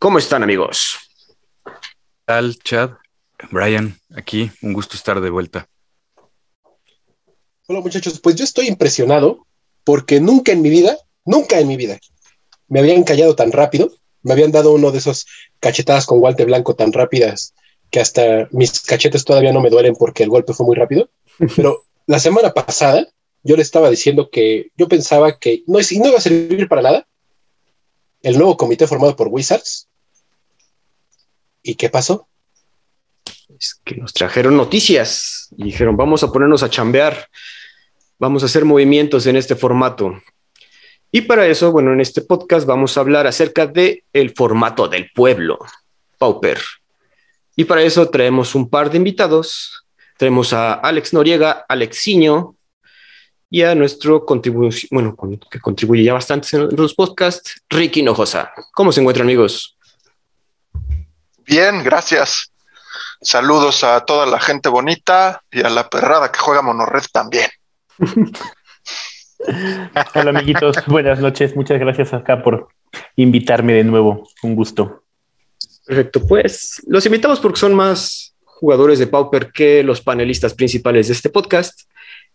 ¿Cómo están amigos? ¿Qué tal, Chad? Brian, aquí, un gusto estar de vuelta. Hola muchachos, pues yo estoy impresionado porque nunca en mi vida, nunca en mi vida, me habían callado tan rápido me habían dado uno de esos cachetadas con guante blanco tan rápidas que hasta mis cachetes todavía no me duelen porque el golpe fue muy rápido. Pero la semana pasada yo le estaba diciendo que yo pensaba que no, no iba a servir para nada el nuevo comité formado por Wizards. ¿Y qué pasó? Es que nos trajeron noticias y dijeron, vamos a ponernos a chambear, vamos a hacer movimientos en este formato. Y para eso, bueno, en este podcast vamos a hablar acerca de el formato del pueblo, Pauper. Y para eso traemos un par de invitados. Tenemos a Alex Noriega, Alexiño, y a nuestro contribución, bueno, que contribuye ya bastante en los podcasts, Ricky Nojosa. ¿Cómo se encuentran, amigos? Bien, gracias. Saludos a toda la gente bonita y a la perrada que juega Monorred también. Hola amiguitos, buenas noches. Muchas gracias acá por invitarme de nuevo. Un gusto. Perfecto, pues los invitamos porque son más jugadores de Pauper que los panelistas principales de este podcast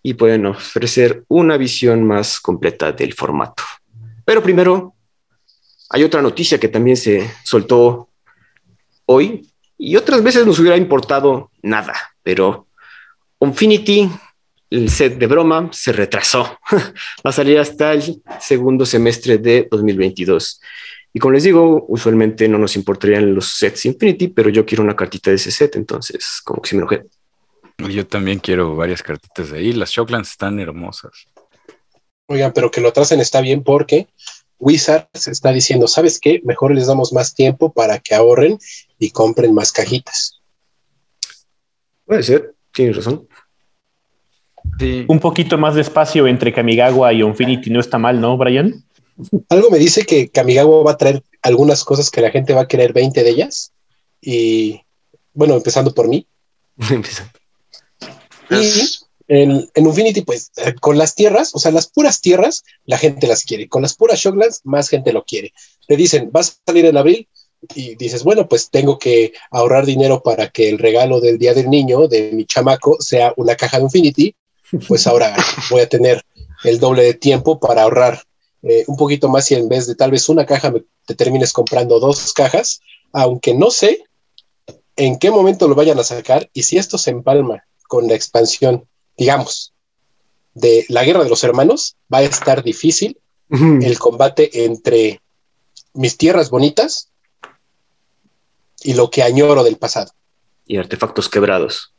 y pueden ofrecer una visión más completa del formato. Pero primero, hay otra noticia que también se soltó hoy y otras veces nos hubiera importado nada, pero Infinity el set de broma se retrasó. Va a salir hasta el segundo semestre de 2022. Y como les digo, usualmente no nos importarían los sets Infinity, pero yo quiero una cartita de ese set, entonces como que sí me enojé. Yo también quiero varias cartitas de ahí. Las Shocklands están hermosas. Oigan, pero que lo atrasen está bien porque Wizards está diciendo, ¿sabes qué? Mejor les damos más tiempo para que ahorren y compren más cajitas. Puede ser, tienes razón. Un poquito más de espacio entre Kamigawa y Infinity no está mal, ¿no, Brian? Algo me dice que Kamigawa va a traer algunas cosas que la gente va a querer 20 de ellas. Y bueno, empezando por mí. y en, Infinity, pues eh, con las tierras, o sea, las puras tierras, la gente las quiere. Con las puras Shocklands, más gente lo quiere. Te dicen, vas a salir en abril, y dices, bueno, pues tengo que ahorrar dinero para que el regalo del Día del Niño de mi chamaco sea una caja de Infinity pues ahora voy a tener el doble de tiempo para ahorrar eh, un poquito más y en vez de tal vez una caja te termines comprando dos cajas, aunque no sé en qué momento lo vayan a sacar y si esto se empalma con la expansión, digamos, de la guerra de los hermanos, va a estar difícil el combate entre mis tierras bonitas y lo que añoro del pasado. Y artefactos quebrados.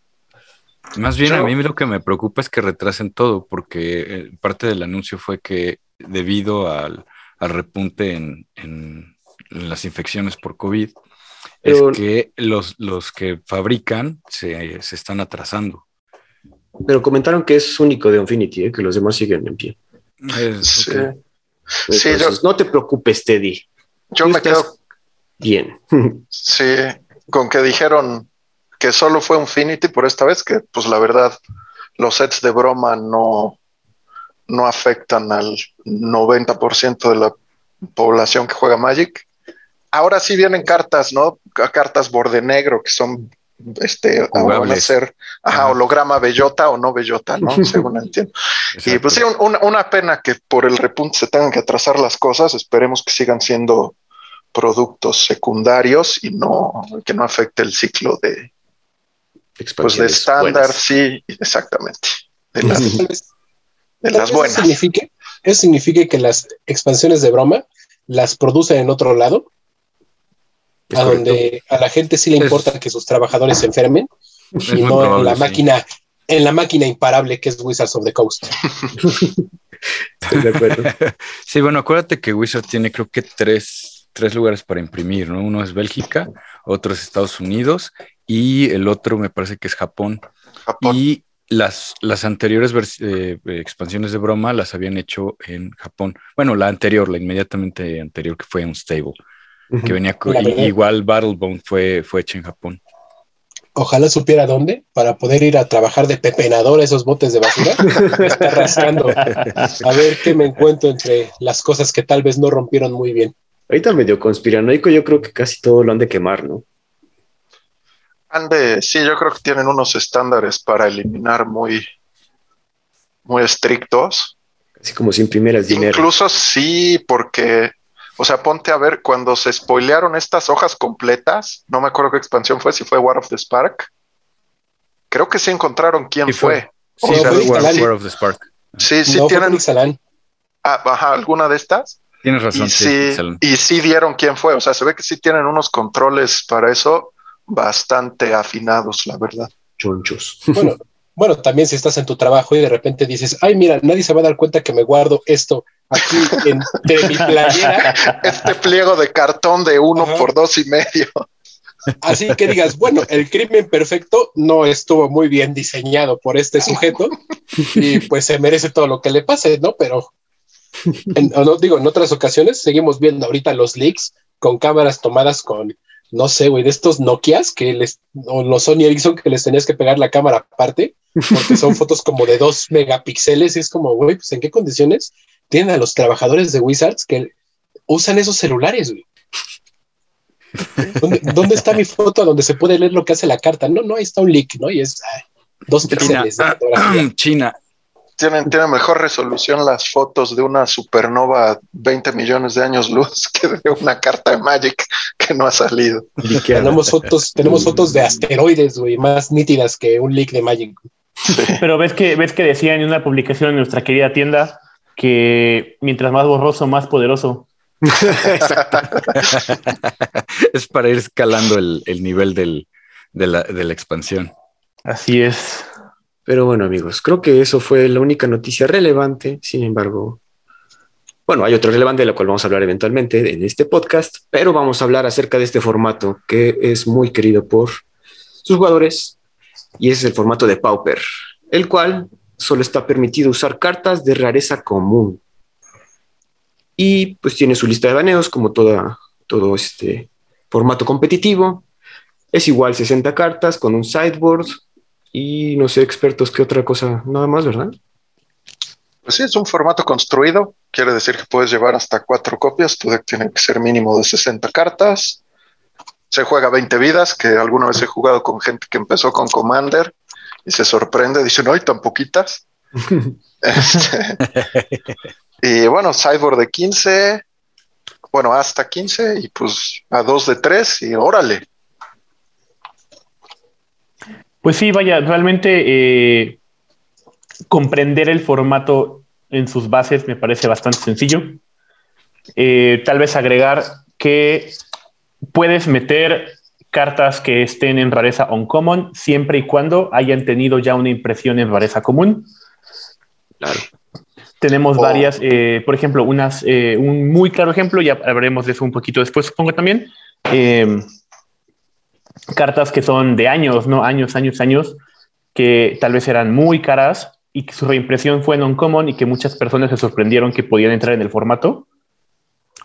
Más bien a mí lo que me preocupa es que retrasen todo, porque eh, parte del anuncio fue que debido al, repunte en, las infecciones por COVID, es que los, los que fabrican se, están atrasando. Pero comentaron que es único de Infinity, ¿eh? que los demás siguen en pie. sí. no te preocupes, Teddy. Yo me quedo bien. sí, con que dijeron que solo fue Infinity por esta vez, que pues la verdad los sets de broma no, no afectan al 90% de la población que juega Magic. Ahora sí vienen cartas, ¿no? Cartas borde negro que son este van a ser holograma bellota o no bellota, ¿no? Según entiendo. y pues sí, una pena que por el repunte se tengan que atrasar las cosas. Esperemos que sigan siendo productos secundarios y no que no afecte el ciclo de, pues de estándar, sí, exactamente. De las, buenas. Significa, eso significa que las expansiones de broma las producen en otro lado, a donde a la gente sí le importa que sus trabajadores se enfermen y no en la máquina, en la máquina imparable que es Wizards of the Coast. de acuerdo. Sí, bueno, acuérdate que Wizards tiene creo que tres, tres lugares para imprimir, ¿no? Uno es Bélgica, otro es Estados Unidos y el otro me parece que es Japón. Y las, las anteriores eh, expansiones de broma las habían hecho en Japón. Bueno, la anterior, la inmediatamente anterior, que fue Unstable, que venía con, igual Battlebone fue, fue hecha en Japón. Ojalá supiera dónde para poder ir a trabajar de pepenador a esos botes de basura. está rascando. A ver qué me encuentro entre las cosas que tal vez no rompieron muy bien. Ahorita medio conspiranoico, yo creo que casi todo lo han de quemar, ¿no? Ande, sí, yo creo que tienen unos estándares para eliminar muy, muy estrictos. Así como sin primeras dinero. Incluso sí, porque, o sea, ponte a ver, cuando se spoilearon estas hojas completas, no me acuerdo qué expansión fue, si fue War of the Spark, creo que sí encontraron quién fue. Sí, War, of the Spark. Sí, sí tienen. Ah, ajá, alguna de estas. Tienes razón. Y sí, y sí dieron quién fue. O sea, se ve que sí tienen unos controles para eso bastante afinados, la verdad. Chonchos. Bueno, bueno, también si estás en tu trabajo y de repente dices, ay, mira, nadie se va a dar cuenta que me guardo esto aquí entre mi playera. Este pliego de cartón de uno por dos y medio. Así que digas, bueno, el crimen perfecto no estuvo muy bien diseñado por este sujeto y pues se merece todo lo que le pase, ¿no? Pero, no digo, en otras ocasiones seguimos viendo ahorita los leaks con cámaras tomadas con no sé, güey, de estos Nokias que les, o los Sony Ericsson que les tenías que pegar la cámara aparte, porque son fotos como de dos megapíxeles y es como, güey, pues en qué condiciones tienen a los trabajadores de Wizards que usan esos celulares, güey. ¿Dónde, está mi foto donde se puede leer lo que hace la carta? No, no, ahí está un leak, ¿no? Y es dos píxeles. China, tienen, mejor resolución las fotos de una supernova 20 millones de años luz que de una carta de Magic que no ha salido. tenemos fotos, tenemos fotos de asteroides, güey, más nítidas que un leak de Magic. Pero ves que, ves que decía en una publicación en nuestra querida tienda que mientras más borroso, más poderoso. es para ir escalando el, nivel de, la, de la expansión. Así es. Pero bueno, amigos, creo que eso fue la única noticia relevante. Sin embargo, bueno, hay otro relevante de la cual vamos a hablar eventualmente en este podcast, pero vamos a hablar acerca de este formato que es muy querido por sus jugadores y es el formato de Pauper, el cual solo está permitido usar cartas de rareza común. Y pues tiene su lista de baneos como toda, todo este formato competitivo. Es igual 60 cartas con un sideboard, y no sé, expertos, ¿qué otra cosa? Nada más, ¿verdad? Pues sí, es un formato construido. Quiere decir que puedes llevar hasta cuatro copias. Tu deck tiene que ser mínimo de 60 cartas. Se juega 20 vidas, que alguna vez he jugado con gente que empezó con Commander y se sorprende. Dicen, ¡ay, tan poquitas! Este, y bueno, sideboard de 15, bueno, hasta 15 y pues a dos de 3 y órale. Pues sí, vaya, realmente eh, comprender el formato en sus bases me parece bastante sencillo. Eh, tal vez agregar que puedes meter cartas que estén en rareza uncommon siempre y cuando hayan tenido ya una impresión en rareza común. Claro. Tenemos varias, eh, por ejemplo, unas, un muy claro ejemplo, ya hablaremos de eso un poquito después, supongo también cartas que son de años, ¿no? Años, años, años, que tal vez eran muy caras y que su reimpresión fue non-common y que muchas personas se sorprendieron que podían entrar en el formato,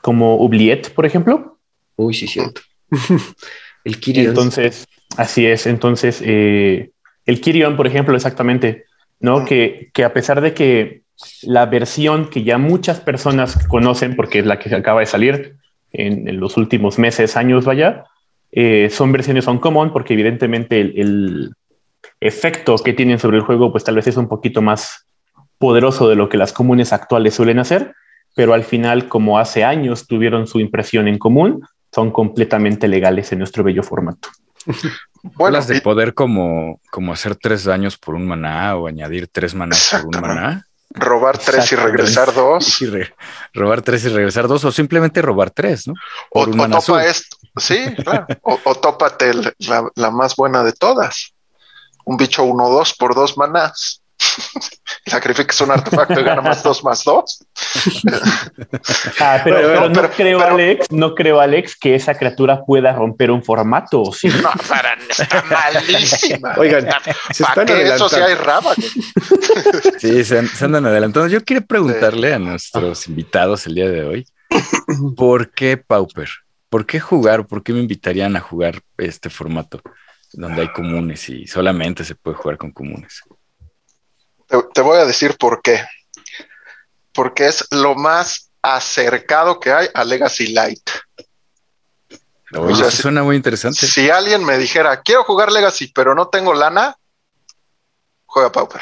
como Oubliette, por ejemplo. Uy, sí, cierto. el Kirion. Entonces, así es. Entonces, eh, el Kirion, por ejemplo, exactamente, ¿no? Que, que a pesar de que la versión que ya muchas personas conocen, porque es la que acaba de salir en, en los últimos meses, años, vaya, eh, son versiones uncommon porque evidentemente el, efecto que tienen sobre el juego pues tal vez es un poquito más poderoso de lo que las comunes actuales suelen hacer, pero al final como hace años tuvieron su impresión en común, son completamente legales en nuestro bello formato. Bueno, de poder como, como hacer tres daños por un maná o añadir tres manás por un maná. Robar tres y regresar dos. robar tres y regresar dos, o simplemente robar tres, ¿no? o, topa esto. Sí, claro. o, tópate la, más buena de todas. Un bicho 1-2 por dos manás. sacrificas un artefacto y gana más dos más dos. ah, pero, no, creo, Alex, no creo, Alex, que esa criatura pueda romper un formato. No, para, está malísima. Oigan, se están ¿Para eso sí hay raba? sí, se, andan adelantando. Yo quiero preguntarle a nuestros invitados el día de hoy, ¿por qué Pauper? ¿Por qué jugar? ¿Por qué me invitarían a jugar este formato donde hay comunes y solamente se puede jugar con comunes? Te, voy a decir por qué. Porque es lo más acercado que hay a Legacy Light. eso suena muy interesante. Si alguien me dijera, quiero jugar Legacy, pero no tengo lana, juega Pauper.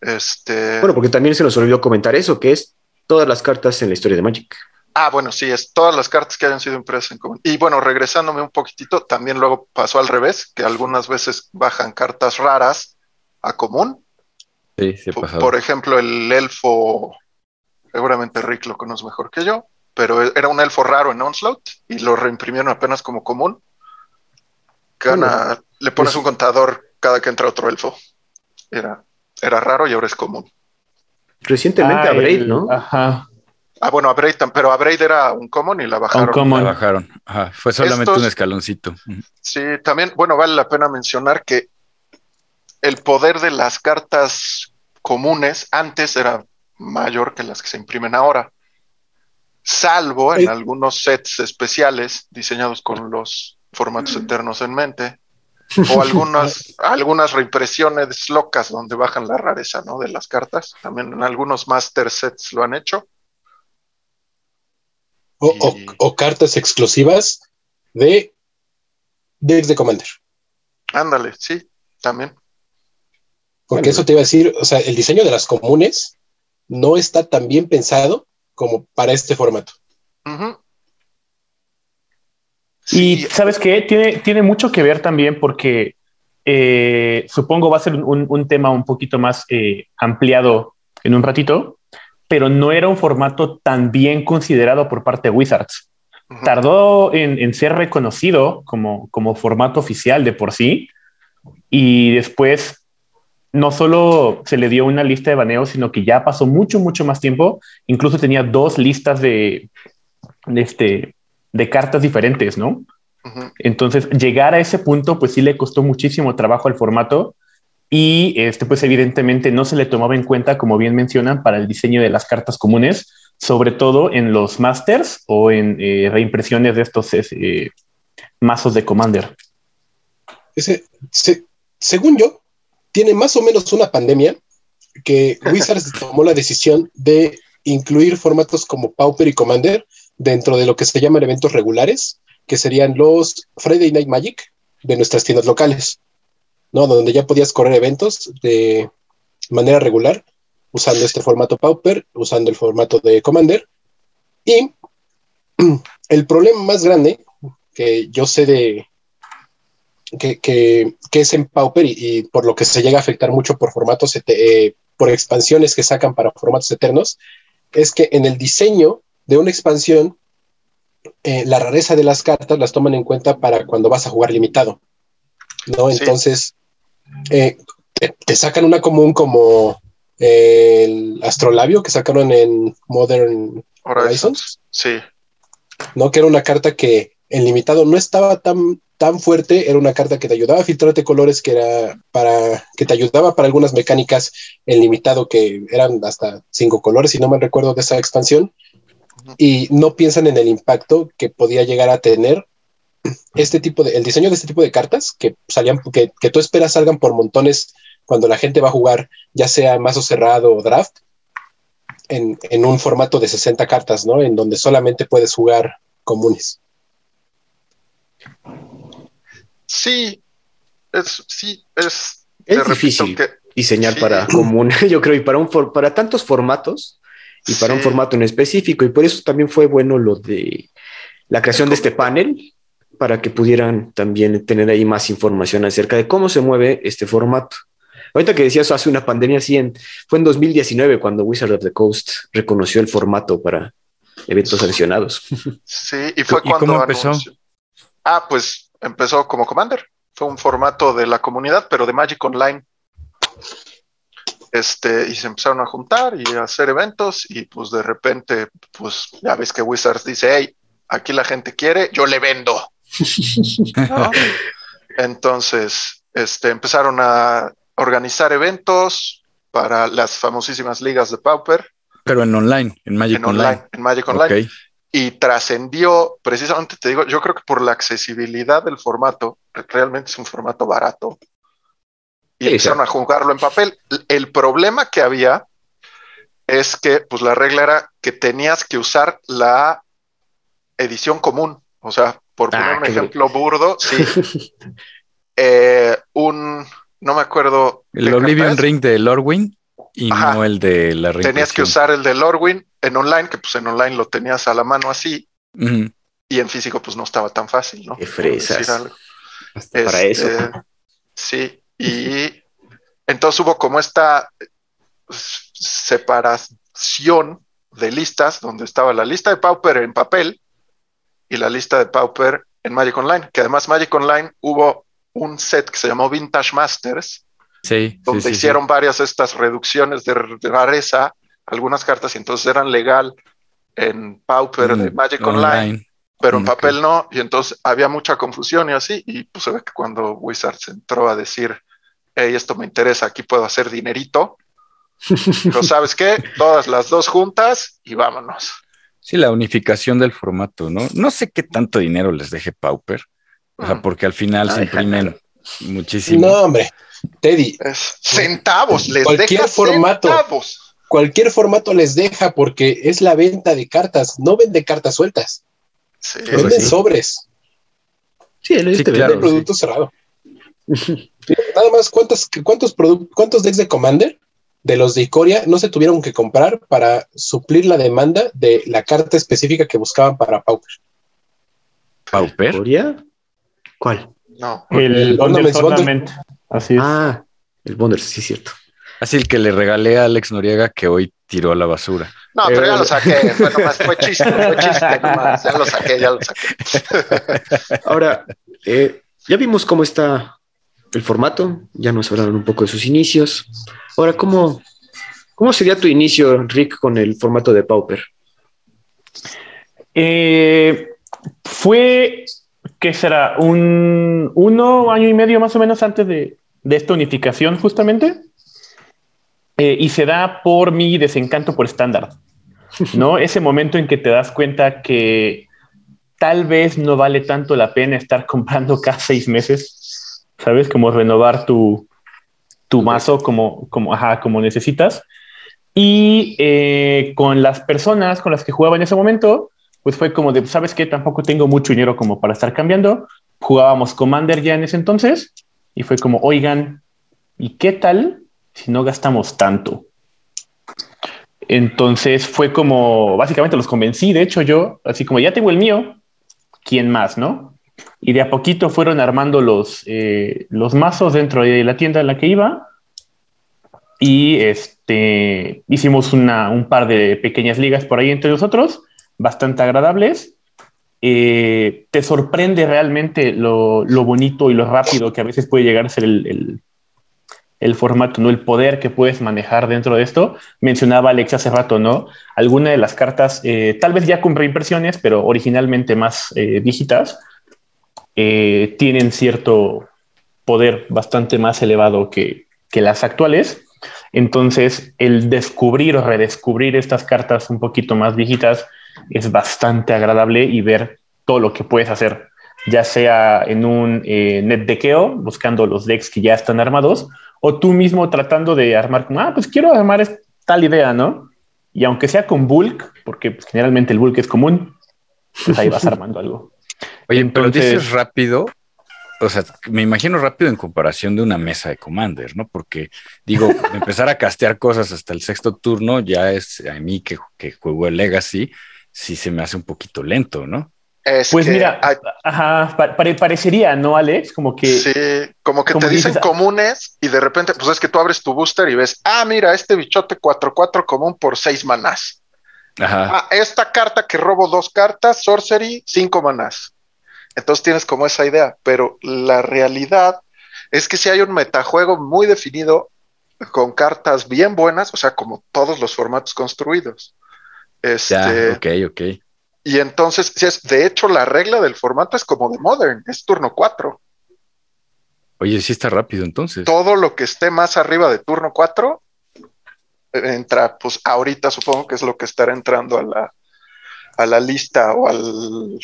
Este... Bueno, porque también se nos olvidó comentar eso, que es todas las cartas en la historia de Magic. Ah, bueno, sí, es todas las cartas que hayan sido impresas en común. Y bueno, regresándome un poquitito, también luego pasó al revés, que algunas veces bajan cartas raras a común por, ejemplo, el elfo, seguramente Rick lo conoce mejor que yo, pero era un elfo raro en Onslaught y lo reimprimieron apenas como común. Gana, le pones un contador cada que entra otro elfo. Era, era raro y ahora es común. Recientemente a Braid, ¿no? Ajá. Ah, bueno, a Braid, pero a Braid era un común y la bajaron. La bajaron. Fue solamente un escaloncito. Sí, también, bueno, vale la pena mencionar que el poder de las cartas comunes antes era mayor que las que se imprimen ahora, salvo en algunos sets especiales diseñados con los formatos eternos en mente, o algunas, algunas reimpresiones locas donde bajan la rareza ¿no? de las cartas. También en algunos master sets lo han hecho. O, cartas exclusivas de decks de Commander. Ándale, sí, también. Porque eso te iba a decir, o sea, el diseño de las comunes no está tan bien pensado como para este formato. Y sabes qué, tiene, tiene mucho que ver también porque eh, supongo va a ser un, tema un poquito más eh, ampliado en un ratito, pero no era un formato tan bien considerado por parte de Wizards. Tardó en, en, ser reconocido como, como formato oficial de por sí y después no solo se le dio una lista de baneos, sino que ya pasó mucho, mucho más tiempo. Incluso tenía dos listas de, este, de cartas diferentes, ¿no? Entonces, llegar a ese punto, pues sí le costó muchísimo trabajo al formato y este, pues evidentemente no se le tomaba en cuenta, como bien mencionan, para el diseño de las cartas comunes, sobre todo en los masters o en eh, reimpresiones de estos eh, mazos de Commander. Ese, según yo, tiene más o menos una pandemia que Wizards tomó la decisión de incluir formatos como Pauper y Commander dentro de lo que se llaman eventos regulares, que serían los Friday Night Magic de nuestras tiendas locales, ¿no? Donde ya podías correr eventos de manera regular usando este formato Pauper, usando el formato de Commander. Y el problema más grande que yo sé de, que, es en Pauper y, por lo que se llega a afectar mucho por formatos, eh, por expansiones que sacan para formatos eternos, es que en el diseño de una expansión, eh, la rareza de las cartas las toman en cuenta para cuando vas a jugar limitado. ¿no? Entonces, eh, te, sacan una común como el astrolabio que sacaron en Modern Horizons. Sí. ¿no? Que era una carta que en limitado no estaba tan tan fuerte, era una carta que te ayudaba a filtrarte colores, que era para, que te ayudaba para algunas mecánicas en limitado, que eran hasta cinco colores, si no me recuerdo de esa expansión, y no piensan en el impacto que podía llegar a tener este tipo de, el diseño de este tipo de cartas, que salían, que, que tú esperas salgan por montones cuando la gente va a jugar, ya sea mazo cerrado o draft, en, en un formato de 60 cartas, ¿no? En donde solamente puedes jugar comunes. Sí, es, sí, es, es difícil diseñar para común, yo creo, y para, un para tantos formatos y para un formato en específico. Y por eso también fue bueno lo de la creación de este panel, para que pudieran también tener ahí más información acerca de cómo se mueve este formato. Ahorita que decías hace una pandemia, sí, fue en 2019 cuando Wizard of the Coast reconoció el formato para eventos seleccionados. Sí, y fue cuando cómo empezó? Ah, pues empezó como Commander. Fue un formato de la comunidad, pero de Magic Online. este, y se empezaron a juntar y a hacer eventos y pues de repente, pues ya ves que Wizards dice, hey, aquí la gente quiere, yo le vendo. Entonces, este, empezaron a organizar eventos para las famosísimas ligas de Pauper. Pero en online, en Magic Online. En Magic Online. Y trascendió, precisamente te digo, yo creo que por la accesibilidad del formato, realmente es un formato barato. Y empezaron a jugarlo en papel. El problema que había es que, pues la regla era que tenías que usar la edición común. O sea, por poner ah, un ejemplo burdo, sí. Eh, un, no me acuerdo. El Oblivion Ring de Lorwyn y no el de la Tenías que usar el de Lorwyn en online, que pues en online lo tenías a la mano así. Y en físico, pues no estaba tan fácil, ¿no? Qué fresas. para eso. Este, sí, y entonces hubo como esta separación de listas, donde estaba la lista de Pauper en papel y la lista de Pauper en Magic Online, que además Magic Online hubo un set que se llamó Vintage Masters, donde hicieron varias estas reducciones de, rareza, algunas cartas, y entonces eran legal en Pauper de Magic Online, pero en papel no, y entonces había mucha confusión y así, y pues se ve que cuando Wizards entró a decir, hey, esto me interesa, aquí puedo hacer dinerito, pero sabes qué, todas las dos juntas y vámonos. Sí, la unificación del formato, ¿no? No sé qué tanto dinero les deje Pauper, o sea, mm. porque al final se imprimen muchísimo. No, hombre, Teddy. centavos, les cualquier formato, Cualquier formato les deja porque es la venta de cartas, no vende cartas sueltas. Sí, venden sobres. Sí, él sí, claro, producto cerrado. Nada más, ¿cuántos, cuántos, ¿cuántos decks de Commander de los de Icoria no se tuvieron que comprar para suplir la demanda de la carta específica que buscaban para Pauper. ¿Pauper? ¿Icoria? ¿Cuál? No. El, el Así es. Ah, el Bonder, sí, es cierto. Así el que le regalé a Alex Noriega que hoy tiró a la basura. No, pero ya lo saqué. Bueno, más fue chiste, fue chiste nomás. Ya lo saqué, ya lo saqué. Ahora, eh, ya vimos cómo está el formato, ya nos hablaron un poco de sus inicios. Ahora, ¿cómo, cómo sería tu inicio, Rick, con el formato de Pauper? Eh, fue, ¿qué será? Un uno año y medio más o menos antes de, esta unificación, justamente. Eh, y se da por mi desencanto por estándar. ¿No? Ese momento en que te das cuenta que tal vez no vale tanto la pena estar comprando cada seis meses, ¿sabes? Como renovar tu, tu mazo como, como, ajá, como necesitas. Y eh, con las personas con las que jugaba en ese momento, pues fue como de, ¿sabes qué? Tampoco tengo mucho dinero como para estar cambiando. Jugábamos Commander ya en ese entonces y fue como, oigan, ¿y qué tal si no gastamos tanto? Entonces fue como, básicamente los convencí, de hecho yo, así como ya tengo el mío, ¿quién más, no? Y de a poquito fueron armando los, eh, los mazos dentro de la tienda en la que iba y este, hicimos una, un par de pequeñas ligas por ahí entre nosotros, bastante agradables. Eh, te sorprende realmente lo, lo, bonito y lo rápido que a veces puede llegar a ser el, el, formato, ¿no? El poder que puedes manejar dentro de esto. Mencionaba Alex hace rato, ¿no? Alguna de las cartas, eh, tal vez ya con reimpresiones, pero originalmente más eh, dígitas, eh, tienen cierto poder bastante más elevado que, las actuales. Entonces, el descubrir o redescubrir estas cartas un poquito más viejitas es bastante agradable y ver todo lo que puedes hacer, ya sea en un eh, net deckeo, buscando los decks que ya están armados, o tú mismo tratando de armar como, ah, pues quiero armar tal idea, ¿no? Y aunque sea con bulk, porque pues, generalmente el bulk es común, pues ahí vas armando algo. Oye, pero dices rápido, o sea, me imagino rápido en comparación de una mesa de Commander, ¿no? Porque digo, empezar a castear cosas hasta el sexto turno ya es a mí que, que juego el Legacy, sí se me hace un poquito lento, ¿no? pues mira, ajá, parecería, ¿no, Alex? Como que. Sí, como que te dicen comunes y de repente, pues es que tú abres tu booster y ves, ah, mira, este bichote 4-4 común por 6 manás. Ajá. Ah, esta carta que robo dos cartas, Sorcery, 5 manás. Entonces tienes como esa idea, pero la realidad es que si hay un metajuego muy definido con cartas bien buenas, o sea, como todos los formatos construidos. Este, Ya, ok, ok. Y entonces, si es, de hecho, la regla del formato es como de Modern, es turno 4. Oye, sí está rápido entonces. Todo lo que esté más arriba de turno 4 entra, pues ahorita supongo que es lo que estará entrando a la, a la lista o al.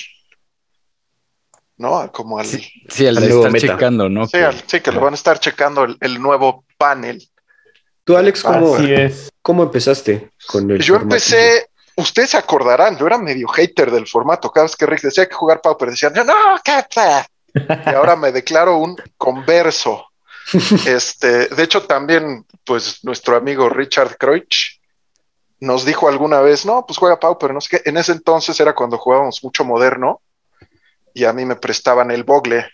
¿No? Como al. Sí, Sí, al Al de nuevo estar meta. checando, ¿no? Al- sí, que lo van a estar checando el, el nuevo panel. Tú, Alex, ¿cómo, Así es. cómo empezaste con el Yo formato? empecé, ustedes se acordarán, yo era medio hater del formato. Cada vez que Rick decía que jugar Pauper, decían, no, qué fe". Y ahora me declaro un converso. Este, de hecho, también, pues, nuestro amigo Richard Kreutsch nos dijo alguna vez, no, pues juega Pauper, no sé qué. En ese entonces era cuando jugábamos mucho moderno y a mí me prestaban el Bogle.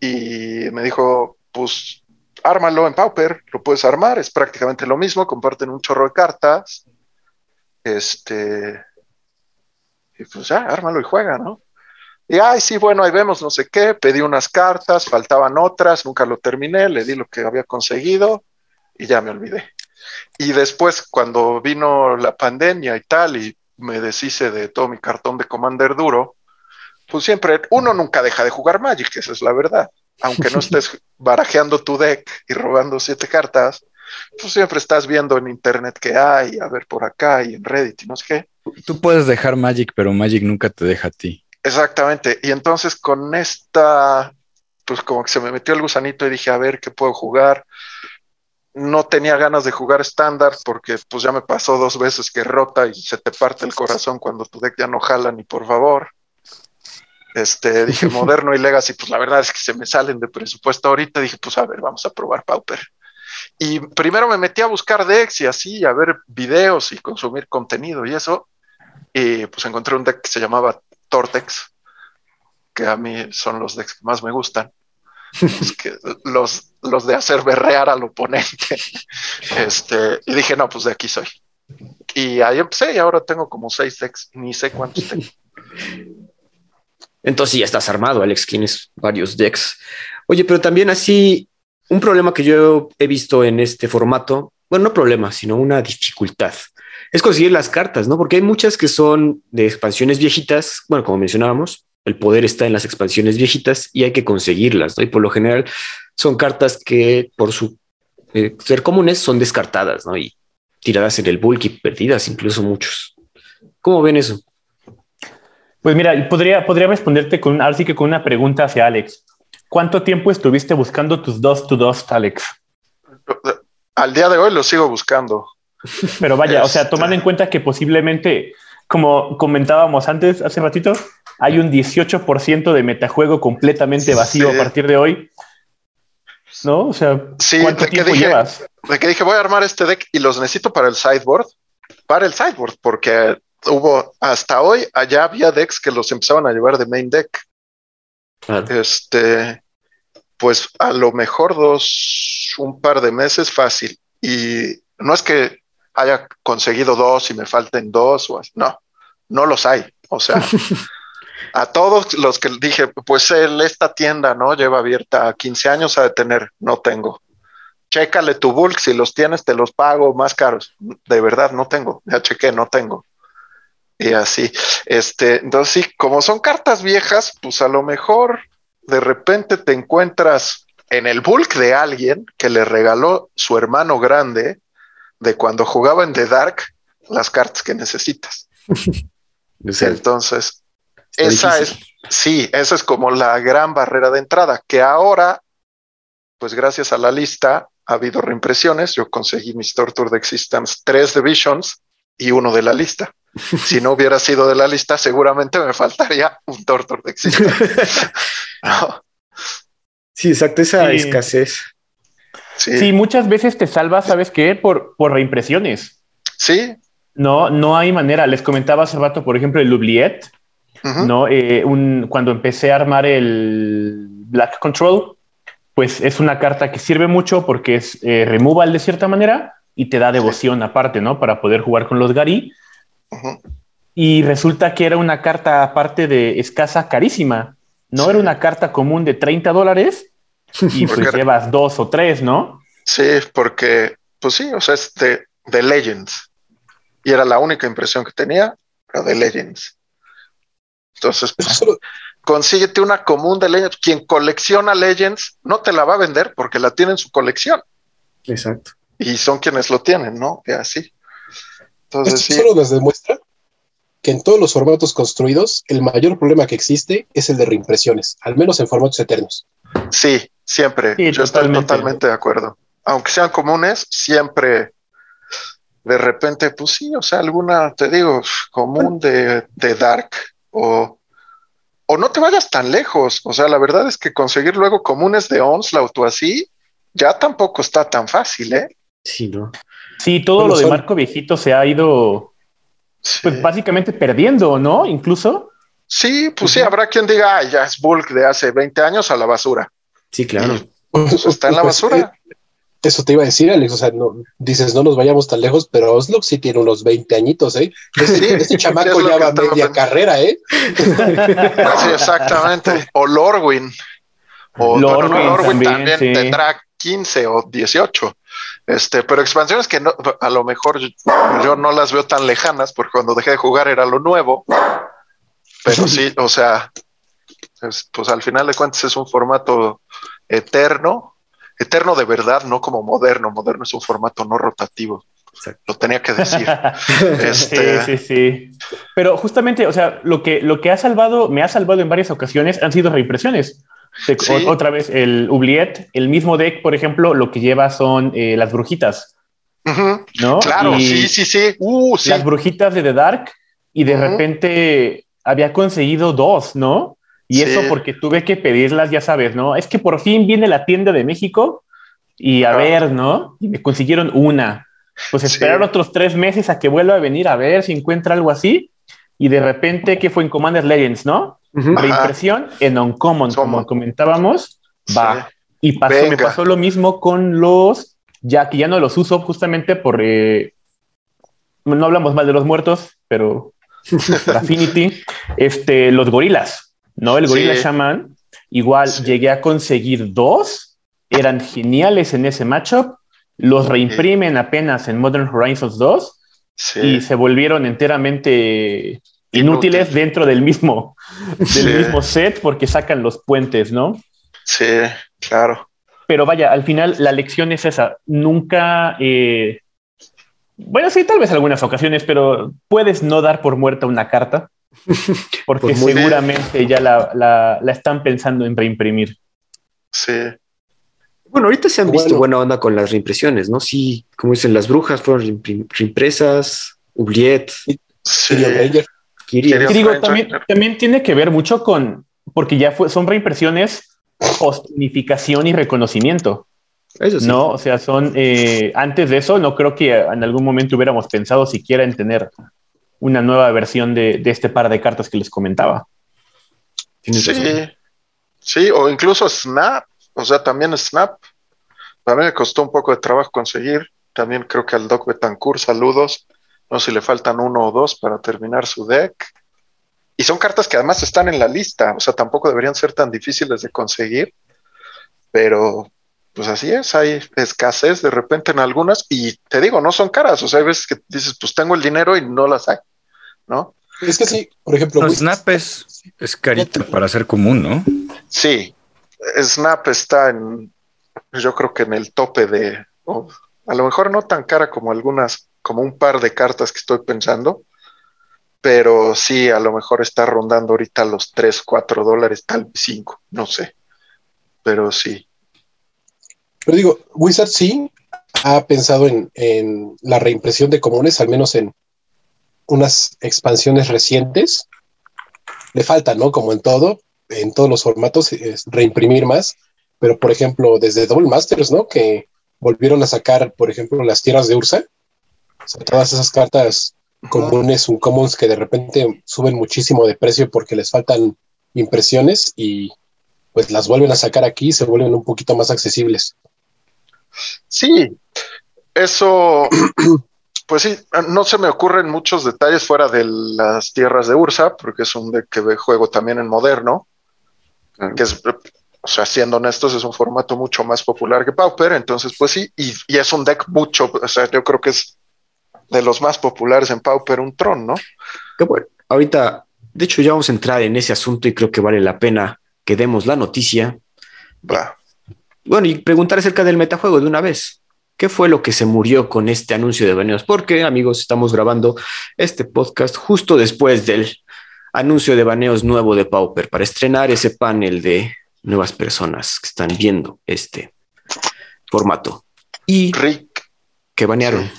Y me dijo, pues, ármalo en Pauper, lo puedes armar, es prácticamente lo mismo, comparten un chorro de cartas. Este. Y pues ya, ármalo y juega, ¿no? Y ay, sí, bueno, ahí vemos, no sé qué, pedí unas cartas, faltaban otras, nunca lo terminé, le di lo que había conseguido y ya me olvidé. Y después, cuando vino la pandemia y tal, y me deshice de todo mi cartón de Commander duro, pues siempre, uno nunca deja de jugar Magic, esa es la verdad. Aunque no estés barajeando tu deck y robando siete cartas, pues siempre estás viendo en internet que hay, a ver por acá y en Reddit y no sé qué. Tú puedes dejar Magic, pero Magic nunca te deja a ti. Exactamente. Y entonces con esta, pues como que se me metió el gusanito y dije, a ver qué puedo jugar. No tenía ganas de jugar estándar porque pues ya me pasó dos veces que rota y se te parte el corazón cuando tu deck ya no jala ni por favor. Este, dije moderno y legacy, pues la verdad es que se me salen de presupuesto ahorita. Dije, pues a ver, vamos a probar Pauper. Y primero me metí a buscar decks y así, a ver videos y consumir contenido y eso. Y pues encontré un deck que se llamaba Tortex, que a mí son los decks que más me gustan. Los, que, los, los de hacer berrear al oponente. Este, y dije, no, pues de aquí soy. Y ahí empecé y ahora tengo como seis decks, ni sé cuántos tengo. Entonces ya estás armado, Alex. Tienes varios decks. Oye, pero también así, un problema que yo he visto en este formato, bueno, no problema, sino una dificultad, es conseguir las cartas, ¿no? Porque hay muchas que son de expansiones viejitas, bueno, como mencionábamos, el poder está en las expansiones viejitas y hay que conseguirlas, ¿no? Y por lo general son cartas que por su eh, ser comunes son descartadas, ¿no? Y tiradas en el bulk y perdidas, incluso muchos. ¿Cómo ven eso? Pues mira, podría, podría responderte con, ahora sí que con una pregunta hacia Alex. ¿Cuánto tiempo estuviste buscando tus dos to dos, Alex? Al día de hoy lo sigo buscando. Pero vaya, o sea, Este- tomando en cuenta que posiblemente, como comentábamos antes, hace ratito, hay un 18% de metajuego completamente vacío Sí. a partir de hoy. ¿No? O sea, Sí, ¿cuánto tiempo dije- llevas? De que dije, voy a armar este deck y los necesito para el sideboard. Para el sideboard, porque hubo hasta hoy, allá había decks que los empezaban a llevar de main deck. Claro. Este, pues a lo mejor dos, un par de meses fácil. Y no es que haya conseguido dos y me falten dos, o así. no, no los hay. O sea, a todos los que dije, pues el, esta tienda, ¿no? Lleva abierta 15 años a tener, no tengo. Chécale tu bulk, si los tienes te los pago más caros. De verdad, no tengo. Ya chequé, no tengo. Y así, este, entonces sí, como son cartas viejas, pues a lo mejor de repente te encuentras en el bulk de alguien que le regaló su hermano grande de cuando jugaba en The Dark las cartas que necesitas. Entonces, esa difícil. es, sí, esa es como la gran barrera de entrada, que ahora, pues gracias a la lista, ha habido reimpresiones. Yo conseguí mis Torture de Existence tres Divisions y uno de la lista. Si no hubiera sido de la lista, seguramente me faltaría un Torture de Existence. No, Sí, exacto, esa Sí. escasez. sí, Sí, muchas veces te salvas, ¿sabes qué? Por, por reimpresiones. sí, No, no hay manera. Les comentaba hace rato, por ejemplo, el Oubliette, ¿no? Eh, un, cuando empecé a armar el Black Control, pues es una carta que sirve mucho porque es eh, removal de cierta manera y te da devoción aparte, ¿no? Para poder jugar con los Gary. Y resulta que era una carta aparte de escasa carísima. No Sí. era una carta común de 30 dólares y Porque pues llevas dos o tres, ¿no? Sí, porque, pues sí, o sea, es de, de Legends. Y era la única impresión que tenía, era de Legends. Entonces, pues, consíguete una común de Legends. Quien colecciona Legends no te la va a vender porque la tiene en su colección. Exacto. Y son quienes lo tienen, ¿no? Y así. Entonces, Esto sí. solo nos demuestra que en todos los formatos construidos, el mayor problema que existe es el de reimpresiones, al menos en formatos eternos. Sí, siempre. Sí, Yo estoy totalmente. totalmente de acuerdo. Aunque sean comunes, siempre de repente, pues sí, o sea, alguna, te digo, común de, de Dark o, o no te vayas tan lejos. O sea, la verdad es que conseguir luego comunes de Onslaught o así, ya tampoco está tan fácil, ¿eh? Sí, ¿no? Sí, todo Bueno, lo de son- Marco Viejito se ha ido, Sí, pues básicamente perdiendo, ¿no? Incluso. Sí, pues sí, habrá quien diga, "Ay, ya es bulk de hace 20 años a la basura. Sí, claro. Pues está en la Pues, basura. eh, eso te iba a decir, Alex. O sea, no, dices, no nos vayamos tan lejos, pero Oslo sí tiene unos 20 añitos, ¿eh? Ese, Sí, ese es chamaco ya va media carrera, ¿eh? Sí, exactamente. O Lorwyn. O no, Lorwyn también, también, sí. tendrá 15 o 18. Este, pero expansiones que no, a lo mejor yo, yo no las veo tan lejanas, porque cuando dejé de jugar era lo nuevo. Pero sí, o sea, es- pues al final de cuentas es un formato eterno, eterno de verdad, no como moderno. Moderno es un formato no rotativo. Exacto. Lo tenía que decir. Este- Sí, sí, sí. Pero justamente, o sea, lo que, lo que ha salvado, me ha salvado en varias ocasiones han sido reimpresiones. De- Sí. o- otra vez, el Oubliette, el mismo deck, por ejemplo, lo que lleva son eh, las brujitas, ¿no? Claro, Y sí, sí, sí. Uh, sí. Las brujitas de The Dark, y de repente había conseguido dos, ¿no? Y Sí. eso porque tuve que pedirlas, ya sabes, ¿no? Es que por fin viene la tienda de México y a Ah. ver, ¿no? Y me consiguieron una. Pues Sí. esperar otros tres meses a que vuelva a venir a ver si encuentra algo así. Y de repente, que fue en Commander Legends, no? Ujú. Ajá. Reimpresión en Uncommon, como comentábamos. Va. Sí. Y pasó, me pasó lo mismo con los, ya que ya no los uso justamente por, eh, no hablamos mal de los muertos, pero Affinity, este, los gorilas, ¿no? El gorila Sí. shaman, igual Sí. llegué a conseguir dos, eran geniales en ese matchup, los reimprimen apenas en Modern Horizons 2 Sí. y se volvieron enteramente inútiles Inútil. dentro del mismo, del Sí. mismo set porque sacan los puentes, ¿no? Sí, claro. Pero vaya, al final la lección es esa. Nunca, eh, bueno, sí, tal vez algunas ocasiones, pero puedes no dar por muerta una carta porque Por muy- seguramente ya la, la- la están pensando en reimprimir. Sí. Bueno, ahorita se han visto buena onda con las reimpresiones, ¿no? Sí, como dicen, las brujas fueron reimpresas, Oubliette, Sí. Y digo, también, también tiene que ver mucho con, porque ya fue, son reimpresiones post unificación y reconocimiento. Eso sí. No, o sea, son eh, antes de eso, no creo que en algún momento hubiéramos pensado siquiera en tener una nueva versión de, de este par de cartas que les comentaba. Sí. Sí, o incluso Snap. O sea, también Snap. Mí me costó un poco de trabajo conseguir. También creo que al Doc Betancourt, saludos. No sé si le faltan uno o dos para terminar su deck. Y son cartas que además están en la lista. O sea, tampoco deberían ser tan difíciles de conseguir. Pero, pues así es. Hay escasez de repente en algunas. Y te digo, no son caras. O sea, hay veces que dices, pues tengo el dinero y no las hay. ¿No? Es que sí, por ejemplo, No, Snap es, es carita para ser común, ¿no? Sí, Snap está en, yo creo que en el tope de, a lo mejor no tan cara como algunas, como un par de cartas que estoy pensando, pero sí, a lo mejor está rondando ahorita los 3, 4 dólares, tal vez 5, no sé, pero sí, Pero digo, Wizard sí ha pensado en, en la reimpresión de comunes, al menos en unas expansiones recientes. Le falta, ¿no? Como en todo, en todos los formatos, es reimprimir más. Pero, por ejemplo, desde Double Masters, ¿no? Que volvieron a sacar, por ejemplo, las tierras de Ursa. O sea, todas esas cartas comunes, uncommons, que de repente suben muchísimo de precio porque les faltan impresiones y pues las vuelven a sacar aquí y se vuelven un poquito más accesibles. sí, eso, pues sí, no se me ocurren muchos detalles fuera de las tierras de Ursa, porque es un deck que ve- juego también en moderno, Claro. que es o sea, siendo honestos, es un formato mucho más popular que Pauper, entonces pues sí, y, es un deck mucho, o sea, yo creo que es de los más populares en Pauper, un Tron, ¿no? Qué bueno, ahorita, de hecho ya vamos a entrar en ese asunto y creo que vale la pena que demos la noticia. Va. Bueno, y preguntar acerca del metajuego de una vez. ¿Qué fue lo que se murió con este anuncio de baneos? Porque, amigos, estamos grabando este podcast justo después del anuncio de baneos nuevo de Pauper para estrenar ese panel de nuevas personas que están viendo este formato. Y Rick. Que banearon.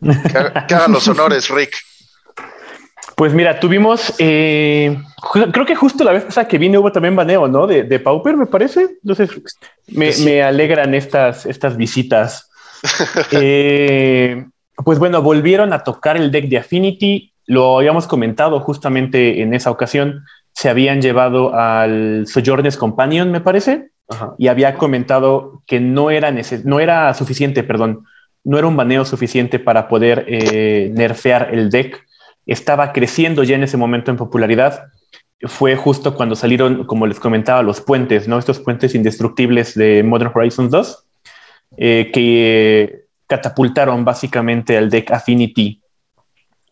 Que, hagan los honores, Rick. Pues mira, tuvimos, eh, creo que justo la vez pasada que vine hubo también baneo, ¿no? De, de Pauper, me parece. Entonces, me, me alegran estas, estas visitas Eh, pues bueno, volvieron a tocar el deck de Affinity. Lo habíamos comentado justamente en esa ocasión. Se habían llevado al Sojourner's Companion, me parece, y había comentado que no era, no era suficiente, perdón, no era un baneo suficiente para poder eh, nerfear el deck. Estaba creciendo ya en ese momento en popularidad. Fue justo cuando salieron, como les comentaba, los puentes, ¿no? Estos puentes indestructibles de Modern Horizons 2 eh, que catapultaron básicamente al deck Affinity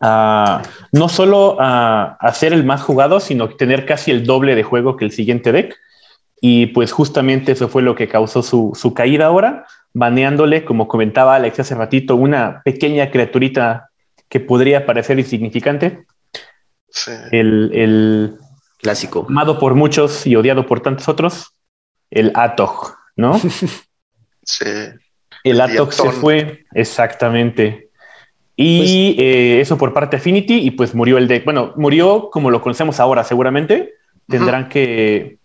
a no solo a, ser el más jugado, sino tener casi el doble de juego que el siguiente deck. Y pues justamente eso fue lo que causó su, caída ahora, baneándole, como comentaba Alex hace ratito, una pequeña criaturita que podría parecer insignificante. El, el, clásico. Amado por muchos y odiado por tantos otros, el Atog, ¿no? Sí. El Atox se fue, exactamente. Y pues- eh, eso por parte de Affinity, y pues murió el deck. Bueno, murió como lo conocemos ahora, seguramente. Tendrán que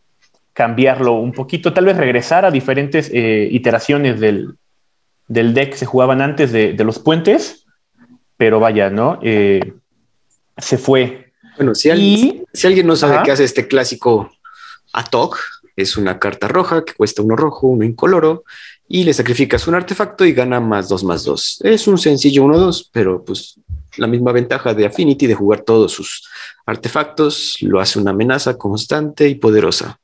cambiarlo un poquito, tal vez regresar a diferentes eh, iteraciones del, del, deck que se jugaban antes de, los puentes, pero vaya, ¿no? Eh, se fue. Bueno, si alguien, si alguien no sabe qué hace este clásico Atok, es una carta roja que cuesta uno rojo, uno incoloro, y le sacrificas un artefacto y gana más 2 más 2. Es un sencillo 1-2, pero pues la misma ventaja de Affinity de jugar todos sus artefactos lo hace una amenaza constante y poderosa.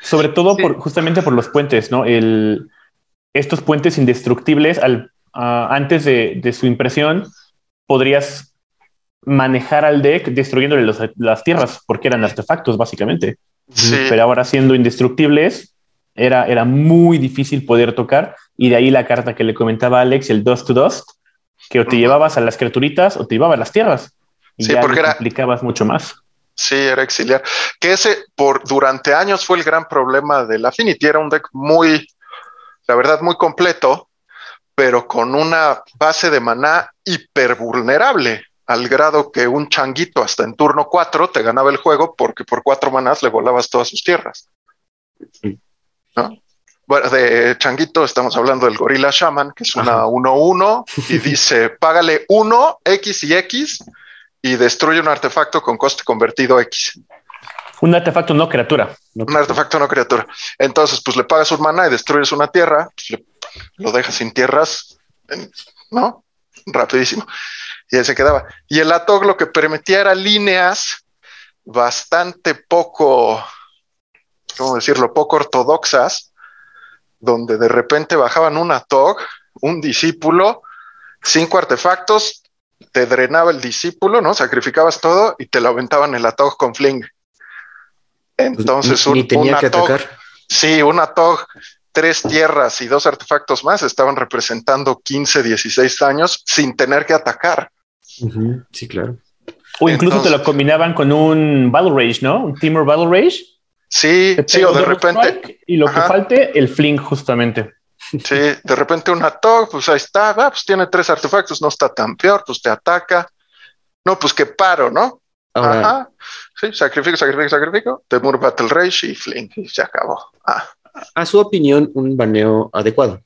Sobre todo por, justamente por los puentes, ¿no? El, estos puentes indestructibles, al, antes de, su impresión, podrías manejar al deck destruyéndole las tierras, porque eran artefactos, básicamente. Pero ahora siendo indestructibles, era, era muy difícil poder tocar. Y de ahí la carta que le comentaba Alex, el Dust to Dust, que o te llevabas a las criaturitas o te llevabas a las tierras. Y sí, porque era, complicabas mucho más. Sí, era exiliar. Que ese por durante años fue el gran problema del Affinity. Era un deck muy, la verdad, muy completo, pero con una base de maná hiper vulnerable, al grado que un changuito hasta en turno 4 te ganaba el juego porque por cuatro manás le volabas todas sus tierras. ¿No? Bueno, de Changuito estamos hablando del Gorilla Shaman, que es una 1-1 y dice, págale 1, X y X y destruye un artefacto con coste convertido X. Un artefacto no criatura. un artefacto no criatura. Entonces, pues le pagas un mana y destruyes una tierra, pues lo dejas sin tierras, ¿no? Rapidísimo. Y ahí se quedaba. Y el Atog lo que permitía era líneas bastante poco ¿cómo decirlo?, poco ortodoxas, donde de repente bajaban una TOG, un discípulo, cinco artefactos, te drenaba el discípulo, ¿no? Sacrificabas todo y te lo aventaban en la TOG con fling. Entonces, un, tenía que atacar. sí, una TOG, tres tierras y dos artefactos más estaban representando 15, 16 años sin tener que atacar. Sí, claro. O incluso te lo combinaban con un Battle Rage, ¿no? Un Teamer Battle Rage Sí, sí, o de repente. Y lo que falte, el fling, justamente. Sí, de repente una TOG, pues ahí está, ah, pues tiene tres artefactos, no está tan peor, pues te ataca. No, pues que paro, ¿no? Ajá. Sí, sacrifico, sacrifico, sacrifico. Temur Battle Rage y Fling, y se acabó. Ah. A su opinión, un baneo adecuado.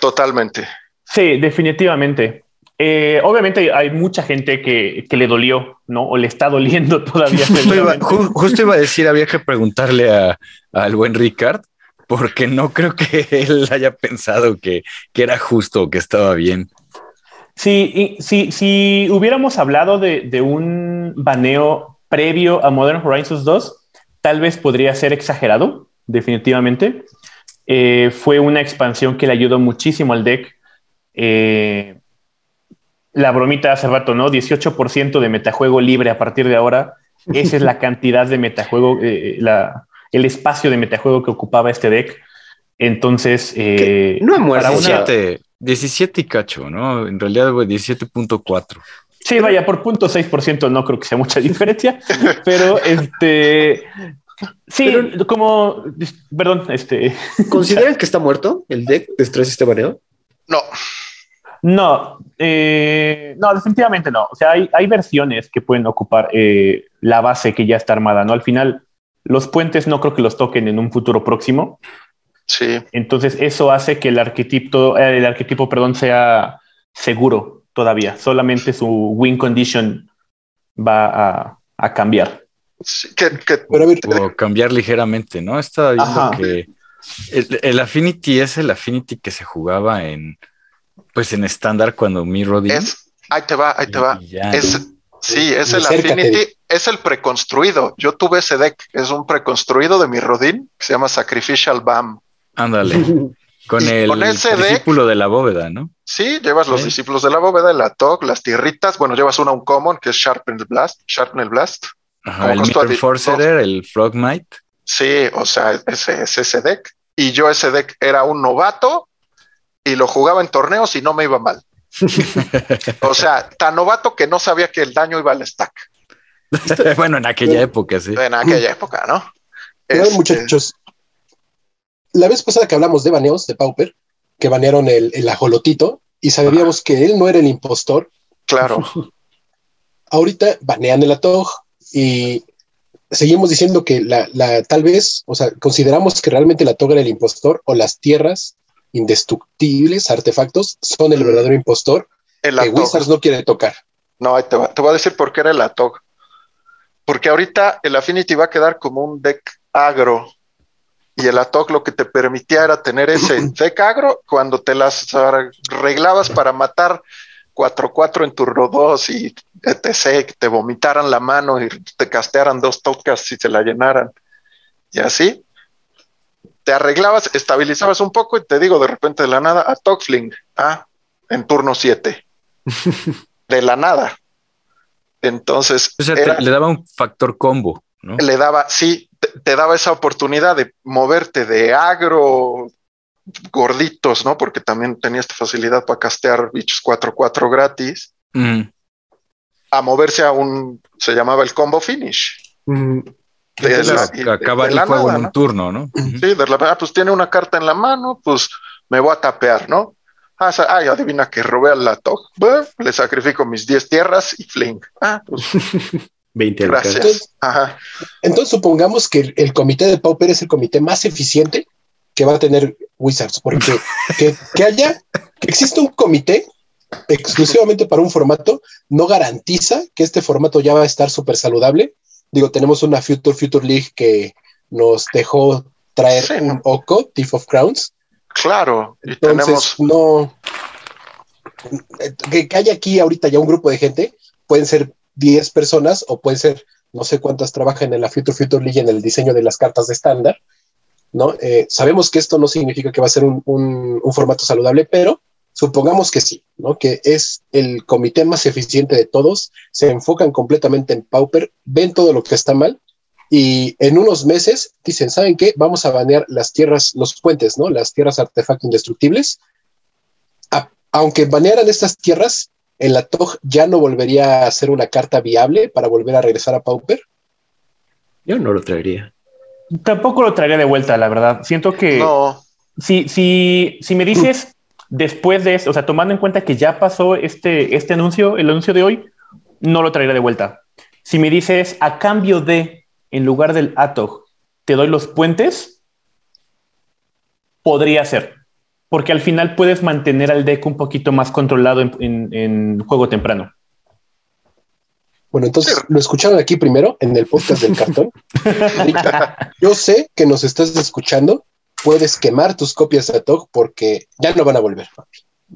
Totalmente. Sí, definitivamente. Eh, obviamente hay mucha gente que, le dolió, ¿no? O le está doliendo todavía. justo, iba, a decir, había que preguntarle al buen Ricard, porque no creo que él haya pensado que, era justo, que estaba bien. Sí, sí, si hubiéramos hablado de, un baneo previo a Modern Horizons 2, tal vez podría ser exagerado, definitivamente. Eh, fue una expansión que le ayudó muchísimo al deck. Eh, la bromita hace rato, ¿no? 18% de metajuego libre a partir de ahora. Esa es la cantidad de metajuego, eh, la, el espacio de metajuego que ocupaba este deck. Entonces, no ha muerto. 17, 17 y cacho, ¿no? En realidad, 17.4. Sí, vaya, por 0.6% no creo que sea mucha diferencia, pero este, Sí, como, perdón, este. ¿Consideran que está muerto el deck de este baneo? No. No, eh, no, definitivamente no. O sea, hay, hay versiones que pueden ocupar eh, la base que ya está armada, ¿no? Al final, los puentes no creo que los toquen en un futuro próximo. Sí. Entonces, eso hace que el arquetipo, eh, el arquetipo, perdón, sea seguro todavía. Solamente su win condition va a, a cambiar o cambiar ligeramente, ¿no? Estaba viendo que el, Affinity es el Affinity que se jugaba en, pues en estándar cuando mi rodilla. ahí te va, ahí te va. sí, es el Affinity, es el preconstruido. Yo tuve ese deck, es un preconstruido de mi rodín que se llama Sacrificial Bam. Ándale. Con el discípulo de la bóveda, ¿no? Sí, llevas los discípulos de la bóveda, el Atok, las tierritas. Bueno, llevas una un common que es Sharpen Blast, Sharpen Blast el Mirror Forcerer, el Frogmite. Sí, o sea, ese es ese deck. Y yo ese deck era un novato y lo jugaba en torneos y no me iba mal. o sea, tan novato que no sabía que el daño iba al stack. bueno, en aquella época, sí. En aquella época, ¿no? Este, muchachos, la vez pasada que hablamos de baneos de Pauper, que banearon el, el ajolotito y sabíamos que él no era el impostor. Claro. Ahorita banean el Atog, y seguimos diciendo que la, la, tal vez, o sea, consideramos que realmente la toga del impostor o las tierras indestructibles, artefactos, son el mm. verdadero impostor el que Wizards no quiere tocar. No, te, te voy a decir por qué era el Atog. Porque ahorita el Affinity va a quedar como un deck agro. Y el Atog lo que te permitía era tener ese deck agro cuando te las arreglabas para matar 4-4 en turno 2 y etc., que te vomitaran la mano y te castearan dos tocas y se la llenaran. Y así te arreglabas, estabilizabas un poco y te digo de repente de la nada a Tokfling, ah, en turno 7. de la nada. Entonces. le daba un factor combo, ¿no? Le daba, sí, te, daba esa oportunidad de moverte de agro gorditos, ¿no? Porque también tenía esta facilidad para castear bichos 4-4 gratis. Mm. A moverse a un, se llamaba el combo finish. Mm. Acabar el juego en un turno, ¿no? Sí, de la, ah, pues tiene una carta en la mano, pues me voy a tapear, ¿no? Ah, ay, adivina que robé al Latog. le sacrifico mis 10 tierras y fling. Ah, pues. 20 Gracias. Entonces, Entonces, supongamos que el comité de Pauper es el comité más eficiente que va a tener Wizards, porque que, haya, que exista un comité exclusivamente para un formato, no garantiza que este formato ya va a estar súper saludable. Digo, tenemos una Future Future League que nos dejó traer un Oco, Thief of Crowns. Claro, y entonces no. Que, que haya aquí ahorita ya un grupo de gente, pueden ser 10 personas o pueden ser no sé cuántas trabajan en la Future Future League en el diseño de las cartas de estándar, ¿no? Eh, sabemos que esto no significa que va a ser un, formato saludable, pero supongamos que sí, ¿no? Que es el comité más eficiente de todos, se enfocan completamente en Pauper, ven todo lo que está mal y en unos meses dicen, ¿saben qué? Vamos a banear las tierras, los puentes, ¿no? Las tierras artefacto indestructibles. aunque banearan estas tierras, el ATOG ya no volvería a ser una carta viable para volver a regresar a Pauper. Yo no lo traería. Tampoco lo traería de vuelta, la verdad. Siento que no. si, si, si me dices después de esto, o sea, tomando en cuenta que ya pasó este, este anuncio, el anuncio de hoy, no lo traería de vuelta. Si me dices a cambio de, en lugar del ATOG, te doy los puentes, podría ser. Porque al final puedes mantener al deck un poquito más controlado en juego temprano. Bueno, entonces lo escucharon aquí primero en el podcast del cartón. Yo sé que nos estás escuchando. Puedes quemar tus copias de TOG porque ya no van a volver,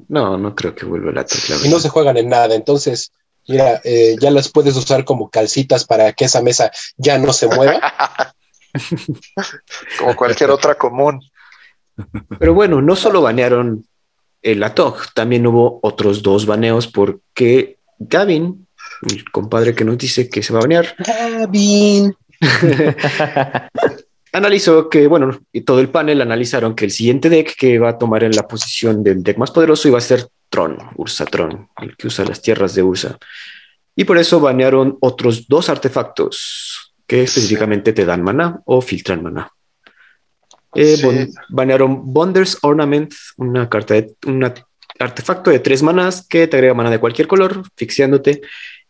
No, no creo que vuelva la TOG. Y no se juegan en nada. Entonces, mira, eh, ya las puedes usar como calcitas para que esa mesa ya no se mueva. Como cualquier otra común. Pero bueno, no solo banearon el ATOG, también hubo otros dos baneos porque Gavin, el compadre que nos dice que se va a banear. Gavin. analizó que, bueno, y todo el panel analizaron que el siguiente deck que va a tomar en la posición del deck más poderoso iba a ser Tron, Ursa Tron, el que usa las tierras de Ursa. Y por eso banearon otros dos artefactos que específicamente te dan mana o filtran mana. Eh, banearon Bonders Ornament, una carta de un artefacto de tres manas que te agrega mana de cualquier color, fixiándote,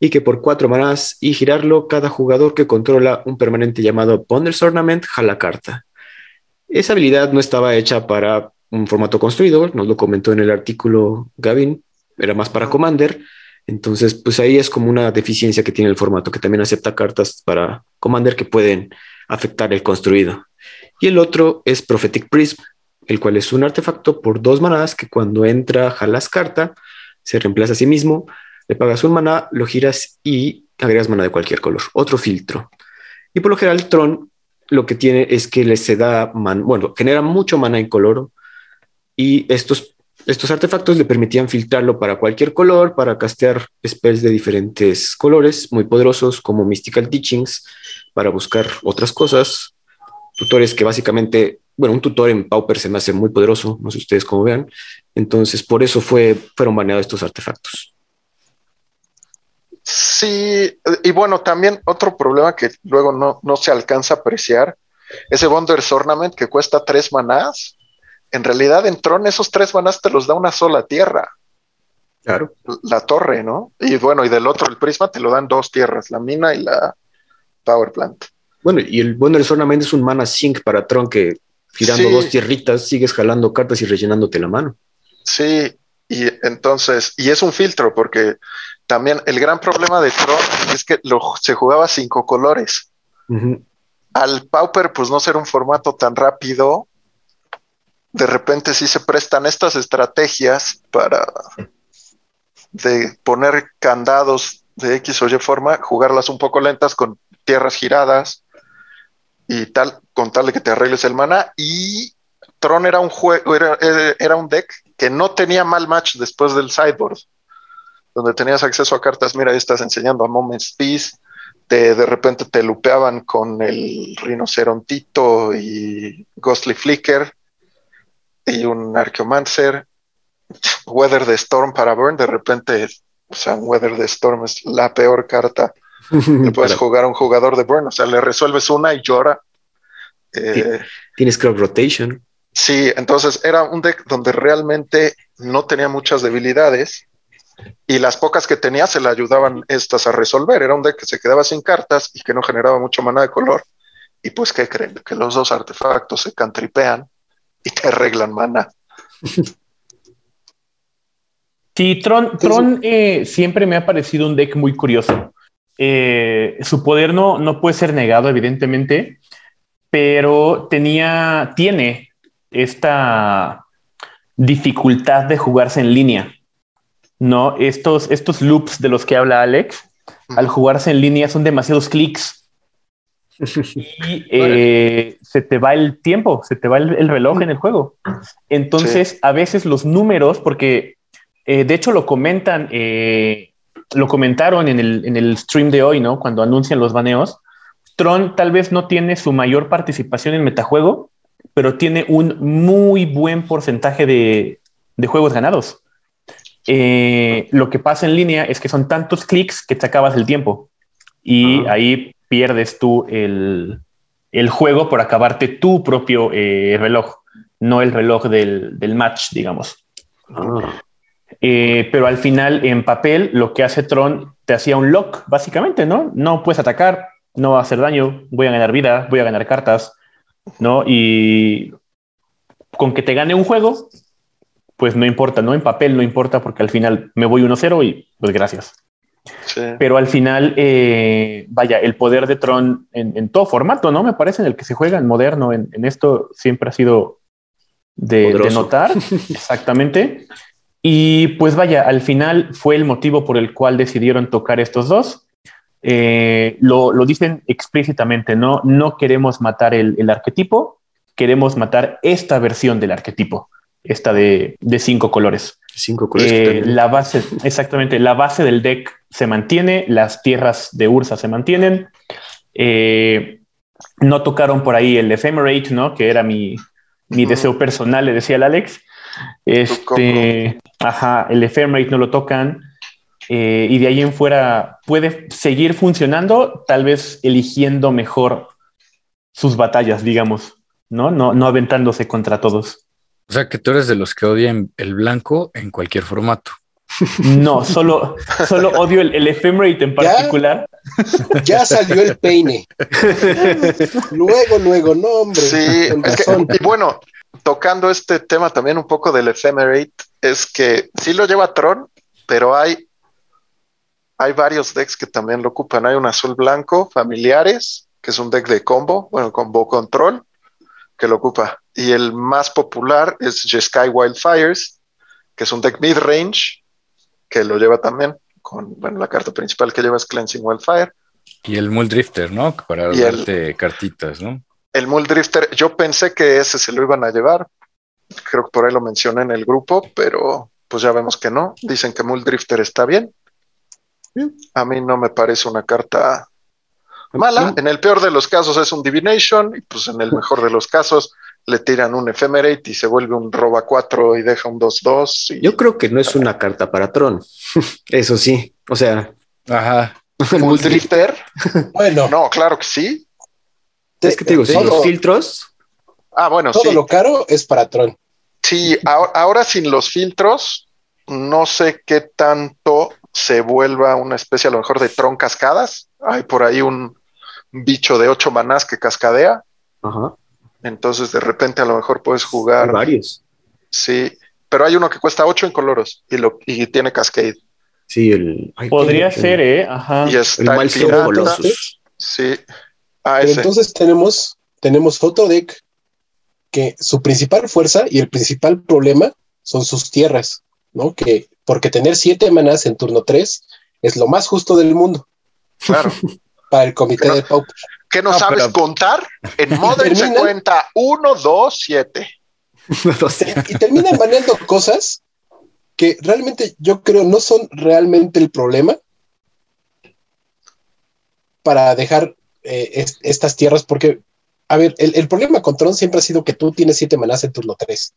y que por cuatro manas y girarlo, cada jugador que controla un permanente llamado Bonders Ornament jala carta. Esa habilidad no estaba hecha para un formato construido, nos lo comentó en el artículo Gavin, era más para Commander. Entonces, pues ahí es como una deficiencia que tiene el formato, que también acepta cartas para Commander que pueden afectar el construido. Y el otro es Prophetic Prism, el cual es un artefacto por dos manadas que cuando entra jalas carta, se reemplaza a sí mismo, le pagas un maná, lo giras y agregas mana de cualquier color. Otro filtro. Y por lo general, Tron lo que tiene es que le se da, man, bueno, genera mucho mana color y estos, estos artefactos le permitían filtrarlo para cualquier color, para castear spells de diferentes colores muy poderosos como Mystical Teachings, para buscar otras cosas, tutores que básicamente, bueno, un tutor en Pauper se me hace muy poderoso, no sé ustedes cómo vean, entonces por eso fue, fueron baneados estos artefactos. Sí, y bueno, también otro problema que luego no, no se alcanza a apreciar, ese Wonders Ornament que cuesta tres manás, en realidad en Tron esos tres manás te los da una sola tierra. Claro. La torre, ¿no? Y bueno, y del otro, el prisma, te lo dan dos tierras, la mina y la power plant. Bueno, y el Wonder Ornament es un mana sync para Tron que girando dos tierritas sigues jalando cartas y rellenándote la mano. Sí, y entonces, y es un filtro porque también el gran problema de Tron es que lo, se jugaba cinco colores. Al Pauper, pues no ser un formato tan rápido, de repente sí se prestan estas estrategias para de poner candados de X o Y forma, jugarlas un poco lentas con tierras giradas y tal, con tal de que te arregles el mana. Y Tron era un juego, era, era, un deck que no tenía mal match después del sideboard, donde tenías acceso a cartas, mira, ahí estás enseñando a Moments Peace, te, de repente te lupeaban con el rinocerontito y Ghostly Flicker y un Archeomancer, Weather the Storm para Burn, de repente, o sea, Weather the Storm es la peor carta le puedes jugar a un jugador de Burn, o sea, le resuelves una y llora. Eh, Tienes crop rotation. Sí, entonces era un deck donde realmente no tenía muchas debilidades y las pocas que tenía se le ayudaban estas a resolver. Era un deck que se quedaba sin cartas y que no generaba mucho mana de color. Y pues, ¿qué creen? Que los dos artefactos se cantripean y te arreglan mana. Sí, Tron, Tron eh, siempre me ha parecido un deck muy curioso. Eh, su poder no, no puede ser negado, evidentemente, pero tenía, tiene esta dificultad de jugarse en línea. No, estos, estos loops de los que habla Alex, al jugarse en línea son demasiados clics y eh, se te va el tiempo, se te va el, reloj en el juego. Entonces, a veces los números, porque eh, de hecho lo comentan lo comentaron en el, en el stream de hoy, ¿no? Cuando anuncian los baneos. Tron tal vez no tiene su mayor participación en metajuego, pero tiene un muy buen porcentaje de, de juegos ganados. Eh, lo que pasa en línea es que son tantos clics que te acabas el tiempo y ahí pierdes tú el, el, juego por acabarte tu propio eh, reloj, no el reloj del, del match, digamos. Ah. Eh, pero al final en papel lo que hace Tron te hacía un lock, básicamente, ¿no? No puedes atacar, no va a hacer daño, voy a ganar vida, voy a ganar cartas, ¿no? Y con que te gane un juego, pues no importa, ¿no? En papel no importa porque al final me voy 1-0 y pues gracias. Pero al final, eh, vaya, el poder de Tron en, todo formato, ¿no? Me parece en el que se juega en moderno, en, esto siempre ha sido de, de notar, exactamente. Y pues vaya, al final fue el motivo por el cual decidieron tocar estos dos. eh, lo, dicen explícitamente, ¿no? No queremos matar el, arquetipo, queremos matar esta versión del arquetipo, esta de, cinco colores. Cinco colores. Eh, la base, exactamente, la base del deck se mantiene, las tierras de Ursa se mantienen. Eh, no tocaron por ahí el Ephemerate, ¿no? Que era mi, deseo personal, le decía el Alex. Este, ajá, el Ephemerate no lo tocan. Eh, y de ahí en fuera puede seguir funcionando, tal vez eligiendo mejor sus batallas, digamos, ¿no? No, no aventándose contra todos. O sea, que tú eres de los que odian el blanco en cualquier formato. No, solo, solo odio el, el ephemerate en particular. Ya, salió el peine. luego, luego, no, hombre. Sí, y bueno, tocando este tema también un poco del ephemerate, es que sí lo lleva Tron, pero hay hay varios decks que también lo ocupan. Hay un azul blanco, familiares, que es un deck de combo, bueno, combo control, que lo ocupa. Y el más popular es Jeskai Wildfires, que es un deck mid-range, que lo lleva también con, bueno, la carta principal que lleva es Cleansing Wildfire. Y el Muldrifter, ¿no? Para darte cartitas, ¿no? El Muldrifter, yo pensé que ese se lo iban a llevar. Creo que por ahí lo mencioné en el grupo, pero pues ya vemos que no. Dicen que Muldrifter está bien. A mí no me parece una carta mala. En el peor de los casos es un Divination, y pues en el mejor de los casos le tiran un Ephemerate y se vuelve un roba 4 y deja un 2-2. Yo creo que no es una carta para Tron. Eso sí. O sea. Ajá. ¿Full Drifter? bueno. No, claro que sí. Es que te digo, sin los filtros. Ah, bueno, todo lo caro es para Tron. Sí, ahora sin los filtros, no sé qué tanto se vuelva una especie a lo mejor de tron cascadas. Hay por ahí un bicho de ocho manás que cascadea. Ajá. Entonces de repente a lo mejor puedes jugar. varios. Sí, pero hay uno que cuesta ocho en coloros y, lo, y tiene cascade. Sí, el. Podría ser, ¿eh? Ajá. Y está el, Sí. Ah, entonces tenemos, tenemos otro deck que su principal fuerza y el principal problema son sus tierras, ¿no? Que porque tener siete manás en turno 3 es lo más justo del mundo. Claro. Para el comité de Pauper. ¿Qué no, sabes contar? En Modern se cuenta 1, 2, 7. Y terminan manejando cosas que realmente yo creo no son realmente el problema para dejar eh, estas tierras, porque, a ver, el, el, problema con Tron siempre ha sido que tú tienes siete manás en turno 3.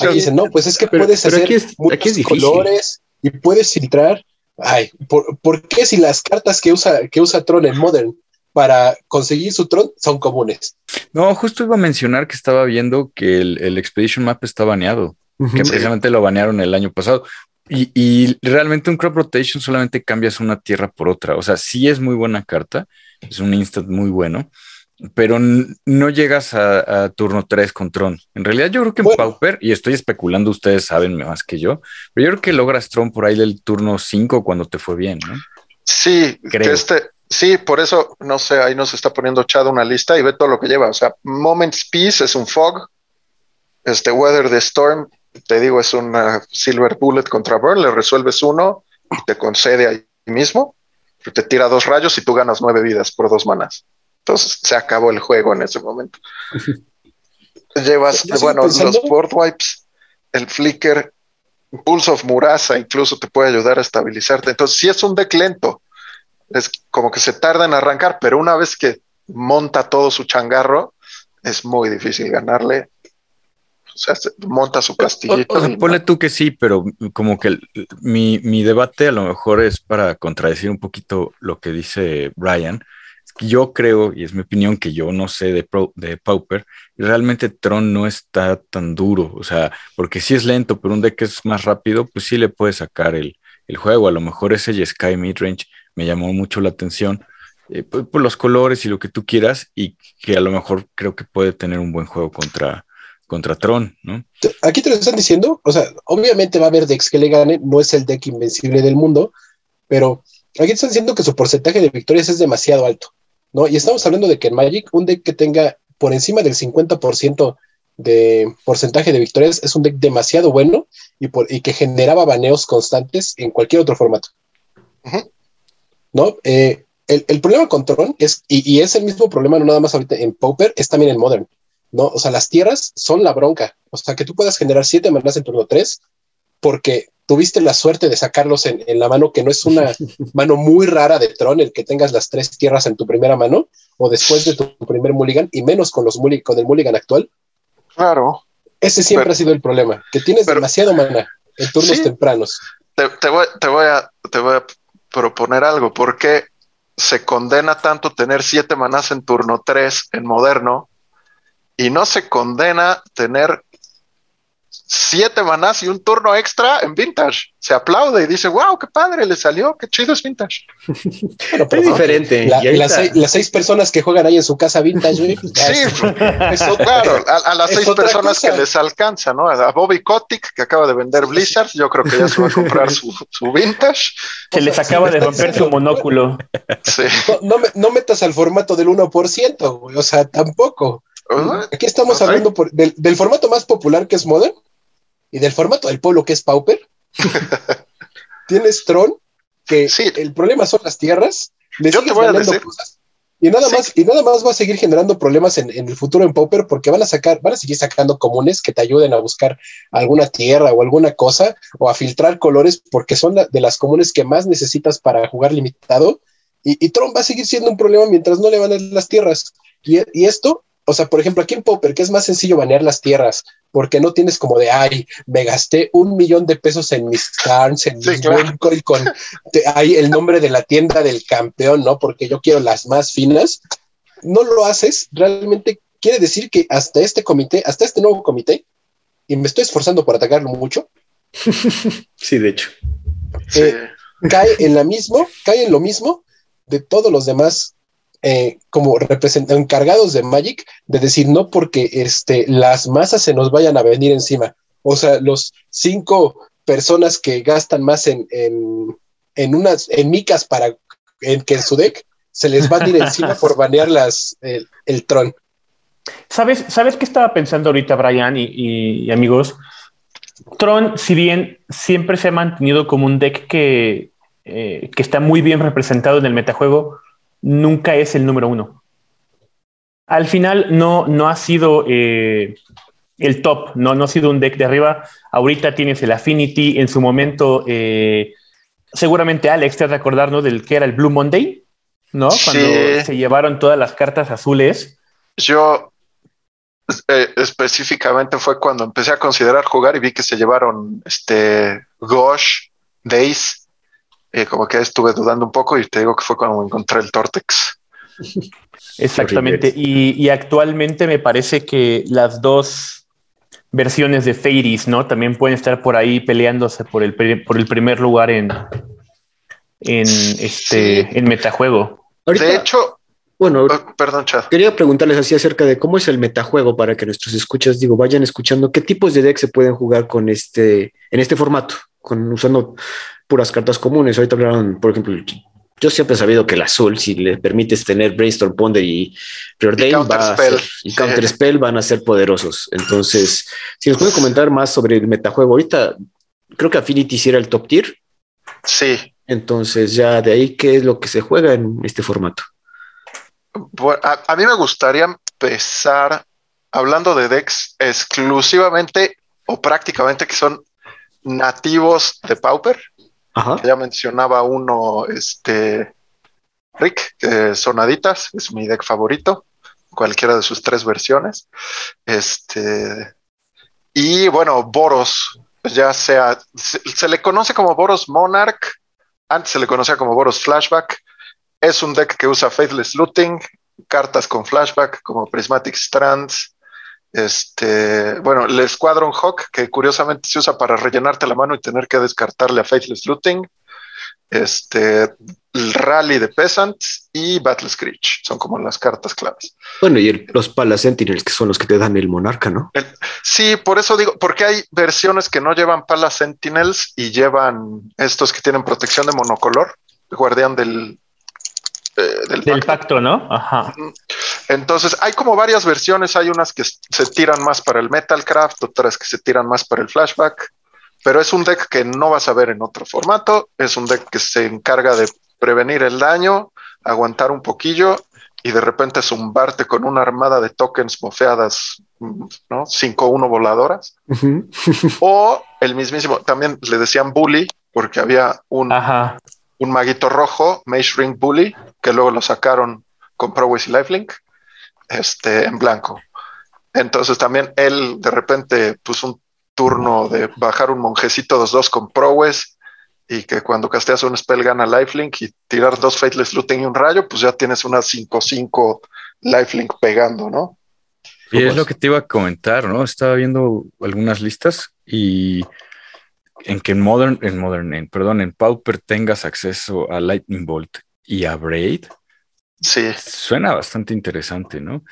Aquí dicen, no, pues es que puedes hacer muchos colores y puedes filtrar. Ay, ¿por, qué si las cartas que usa, que usa Tron en Modern para conseguir su Tron son comunes? No, justo iba a mencionar que estaba viendo que el, Expedition Map está baneado, que precisamente lo banearon el año pasado. Y, y, realmente un crop rotation solamente cambias una tierra por otra. O sea, sí es muy buena carta, es un instant muy bueno, pero no llegas a, turno 3 con Tron. En realidad yo creo que en Pauper, y estoy especulando, ustedes saben más que yo, pero yo creo que logras Tron por ahí del turno 5 cuando te fue bien, ¿no? Sí, creo. este, sí, por eso, no sé, ahí nos está poniendo Chad una lista y ve todo lo que lleva. O sea, Moments Peace es un Fog, este Weather the Storm, te digo, es una Silver Bullet contra Burn, le resuelves uno y te concede ahí mismo, te tira dos rayos y tú ganas nueve vidas por dos manas. Entonces se acabó el juego en ese momento. Llevas, bueno, los board wipes, el flicker, Pulse of Murasa incluso te puede ayudar a estabilizarte. Entonces, si es un deck lento, es como que se tarda en arrancar, pero una vez que monta todo su changarro, es muy difícil ganarle. O sea, monta su castillito. O, ponle tú que sí, pero como que mi, mi debate a lo mejor es para contradecir un poquito lo que dice Brian yo creo, y es mi opinión, que yo no sé de, de Pauper, realmente Tron no está tan duro, o sea, porque si es lento, pero un deck es más rápido, pues sí le puede sacar el, juego. A lo mejor ese Sky Midrange me llamó mucho la atención eh, por, los colores y lo que tú quieras, y que a lo mejor creo que puede tener un buen juego contra, contra Tron, ¿no? Aquí te lo están diciendo, o sea, obviamente va a haber decks que le ganen, no es el deck invencible del mundo, pero aquí están diciendo que su porcentaje de victorias es demasiado alto. ¿No? Y estamos hablando de que en Magic, un deck que tenga por encima del 50% de porcentaje de victorias es un deck demasiado bueno y, por, y que generaba baneos constantes en cualquier otro formato. ¿no? Eh, el, problema con Tron es, y, es el mismo problema, no nada más ahorita en Pauper, es también en Modern, ¿no? O sea, las tierras son la bronca. O sea, que tú puedas generar siete manas en turno tres, porque tuviste la suerte de sacarlos en, la mano, que no es una mano muy rara de Tron, el que tengas las tres tierras en tu primera mano, o después de tu primer mulligan, y menos con, los con el mulligan actual. Claro. Ese siempre ha sido el problema, que tienes demasiado mana en turnos tempranos. Te, voy, te, voy a, te voy a proponer algo. ¿Por qué se condena tanto tener siete manás en turno 3 en moderno y no se condena tener siete manás y un turno extra en vintage. Se aplaude y dice, wow, qué padre, le salió, qué chido es vintage. pero, es diferente. las, seis, personas que juegan ahí en su casa vintage, sí, eso, claro, a, las seis personas que les alcanza, ¿no? A Bobby Kotick, que acaba de vender Blizzard, yo creo que ya se va a comprar su, vintage. Que les acaba de romper su monóculo. Sí. No, metas al formato del 1%, o sea, tampoco. Aquí estamos hablando del, del, formato más popular que es Modern y del formato del pueblo que es Pauper. Tienes Tron, que el problema son las tierras. Yo te voy a decir. y nada más, y nada más va a seguir generando problemas en, el futuro en Pauper porque van a sacar, van a seguir sacando comunes que te ayuden a buscar alguna tierra o alguna cosa o a filtrar colores porque son de las comunes que más necesitas para jugar limitado. Y, Tron va a seguir siendo un problema mientras no le van a las tierras. Y, y esto o sea, por ejemplo, aquí en Popper, que es más sencillo banear las tierras, porque no tienes como de, ay, me gasté un millón de pesos en mis cards, en mis con ahí el nombre de la tienda del campeón, ¿no? Porque yo quiero las más finas. No lo haces, realmente quiere decir que hasta este comité, hasta este nuevo comité, y me estoy esforzando por atacarlo mucho. sí, de hecho. Eh, cae en la mismo, cae en lo mismo de todos los demás eh, como encargados de Magic de decir no porque este, las masas se nos vayan a venir encima. O sea, los cinco personas que gastan más en, en, unas, en micas para en, que en su deck se les va a ir encima por banear las, el, el Tron. ¿Sabes, ¿Sabes qué estaba pensando ahorita, Brian y, amigos? Tron, si bien siempre se ha mantenido como un deck que, eh, que está muy bien representado en el metajuego, nunca es el número uno. Al final no, no ha sido eh, el top, no, no ha sido un deck de arriba. Ahorita tienes el Affinity, en su momento, eh, seguramente Alex te recordarnos del que era el Blue Monday, ¿no? Cuando se llevaron todas las cartas azules. Yo eh, específicamente fue cuando empecé a considerar jugar y vi que se llevaron este Gosh, Days eh, como que estuve dudando un poco y te digo que fue cuando encontré el Tortex. Exactamente. Y, actualmente me parece que las dos versiones de Fairies, ¿no? También pueden estar por ahí peleándose por el, por el primer lugar en, en, este, en metajuego. de hecho, bueno, oh, perdón, Chad. Quería preguntarles así acerca de cómo es el metajuego para que nuestros escuchas, digo, vayan escuchando qué tipos de decks se pueden jugar con este, en este formato, con usando puras cartas comunes. Ahorita hablaron, por ejemplo, yo siempre he sabido que el azul, si le permites tener Brainstorm Ponder y Preordain y Counter Spell van a ser poderosos. Entonces, si nos puede comentar más sobre el metajuego, ahorita creo que Affinity hiciera el top tier. Sí. Entonces, ya de ahí, ¿qué es lo que se juega en este formato? a, mí me gustaría empezar hablando de decks exclusivamente o prácticamente que son nativos de Pauper. Ya mencionaba uno, este, Rick, Sonaditas, es mi deck favorito, cualquiera de sus tres versiones. Este, y bueno, Boros, ya sea, se, le conoce como Boros Monarch, antes se le conocía como Boros Flashback. Es un deck que usa Faithless Looting, cartas con flashback como Prismatic Strands, este, bueno, el Squadron Hawk, que curiosamente se usa para rellenarte la mano y tener que descartarle a Faithless Looting. Este, el Rally de Peasants y Battle Screech son como las cartas claves. Bueno, y los Pala Sentinels, que son los que te dan el monarca, ¿no? sí, por eso digo, porque hay versiones que no llevan Pala Sentinels y llevan estos que tienen protección de monocolor, guardián del, eh, del, pacto. ¿no? Ajá. Entonces, hay como varias versiones. Hay unas que se tiran más para el Metalcraft, otras que se tiran más para el Flashback. Pero es un deck que no vas a ver en otro formato. Es un deck que se encarga de prevenir el daño, aguantar un poquillo y de repente zumbarte con una armada de tokens mofeadas, ¿no? 5-1 voladoras. o el mismísimo, también le decían bully, porque había un, un maguito rojo, Mage Ring Bully, que luego lo sacaron con Prowess y Lifelink, este, en blanco. Entonces también él de repente puso un turno de bajar un monjecito 2-2 con Prowess y que cuando casteas un spell gana lifelink y tirar dos Fateless Looting y un rayo, pues ya tienes una 5-5 lifelink pegando, ¿no? Y es lo que te iba a comentar, ¿no? Estaba viendo algunas listas y en que en Modern, en Modern, perdón, en Pauper tengas acceso a Lightning Bolt y a Braid. Sí. Suena bastante interesante, ¿no?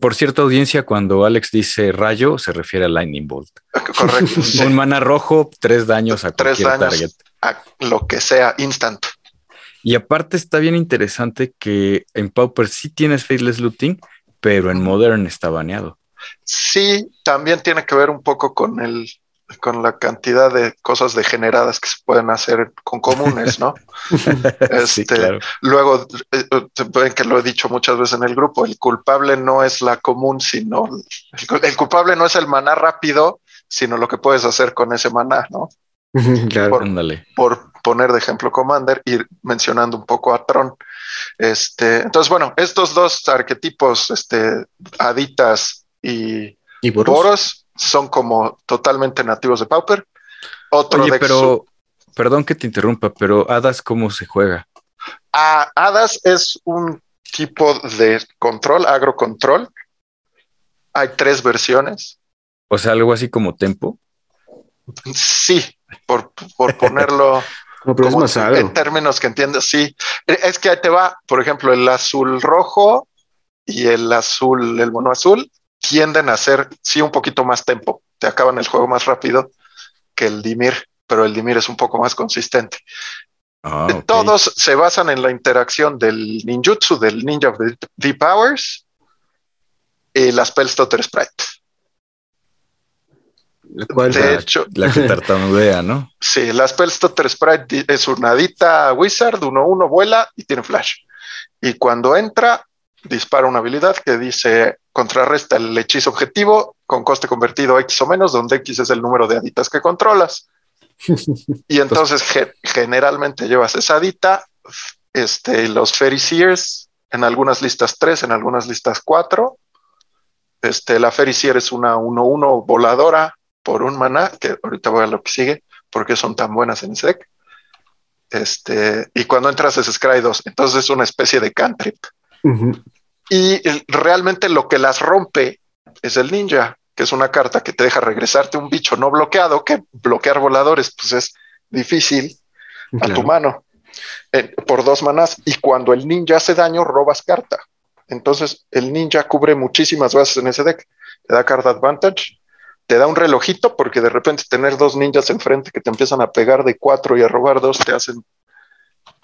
Por cierta audiencia, cuando Alex dice rayo, se refiere a Lightning Bolt. Correcto. Un mana rojo, tres daños a tres cualquier target. A lo que sea, instant. Y aparte está bien interesante que en Pauper sí tienes Faceless Looting, pero en Modern está baneado. Sí, también tiene que ver un poco con el con la cantidad de cosas degeneradas que se pueden hacer con comunes, ¿no? este, Luego, eh, ven que lo he dicho muchas veces en el grupo, el culpable no es la común, sino el, culpable no es el maná rápido, sino lo que puedes hacer con ese maná, ¿no? Claro, por, por, poner de ejemplo Commander y mencionando un poco a Tron. Este, entonces, bueno, estos dos arquetipos, este, Aditas y, ¿Y Boros son como totalmente nativos de Pauper. Otro Oye, pero, perdón que te interrumpa, pero Hadas, ¿cómo se juega? Ah, Hadas es un tipo de control, agrocontrol. Hay tres versiones. O sea, algo así como Tempo. Sí, por, ponerlo en términos que entiendes, sí. Es que ahí te va, por ejemplo, el azul rojo y el azul, el mono azul, tienden a ser, sí, un poquito más tempo. Te acaban el juego más rápido que el Dimir, pero el Dimir es un poco más consistente. Ah, Todos se basan en la interacción del ninjutsu, del Ninja of the Deep Powers y la Spellstutter Sprite. de hecho, la que tartamudea, ¿no? Sí, la Spellstutter Sprite es una adita wizard, 1-1, vuela y tiene flash. Y cuando entra, dispara una habilidad que dice contrarresta el hechizo objetivo con coste convertido X o menos, donde X es el número de aditas que controlas. y entonces generalmente llevas esa adita, este, los Fairy Seers, en algunas listas 3, en algunas listas 4. Este, la Fairy Seer es una 1-1 voladora por un maná, que ahorita voy a lo que sigue, porque son tan buenas en deck. Este, y cuando entras es Scry 2, entonces es una especie de cantrip. Y realmente lo que las rompe es el ninja, que es una carta que te deja regresarte un bicho no bloqueado, que bloquear voladores pues es difícil a tu mano eh, por dos manas. Y cuando el ninja hace daño, robas carta. Entonces el ninja cubre muchísimas bases en ese deck. Te da carta advantage, te da un relojito, porque de repente tener dos ninjas enfrente que te empiezan a pegar de cuatro y a robar dos te hacen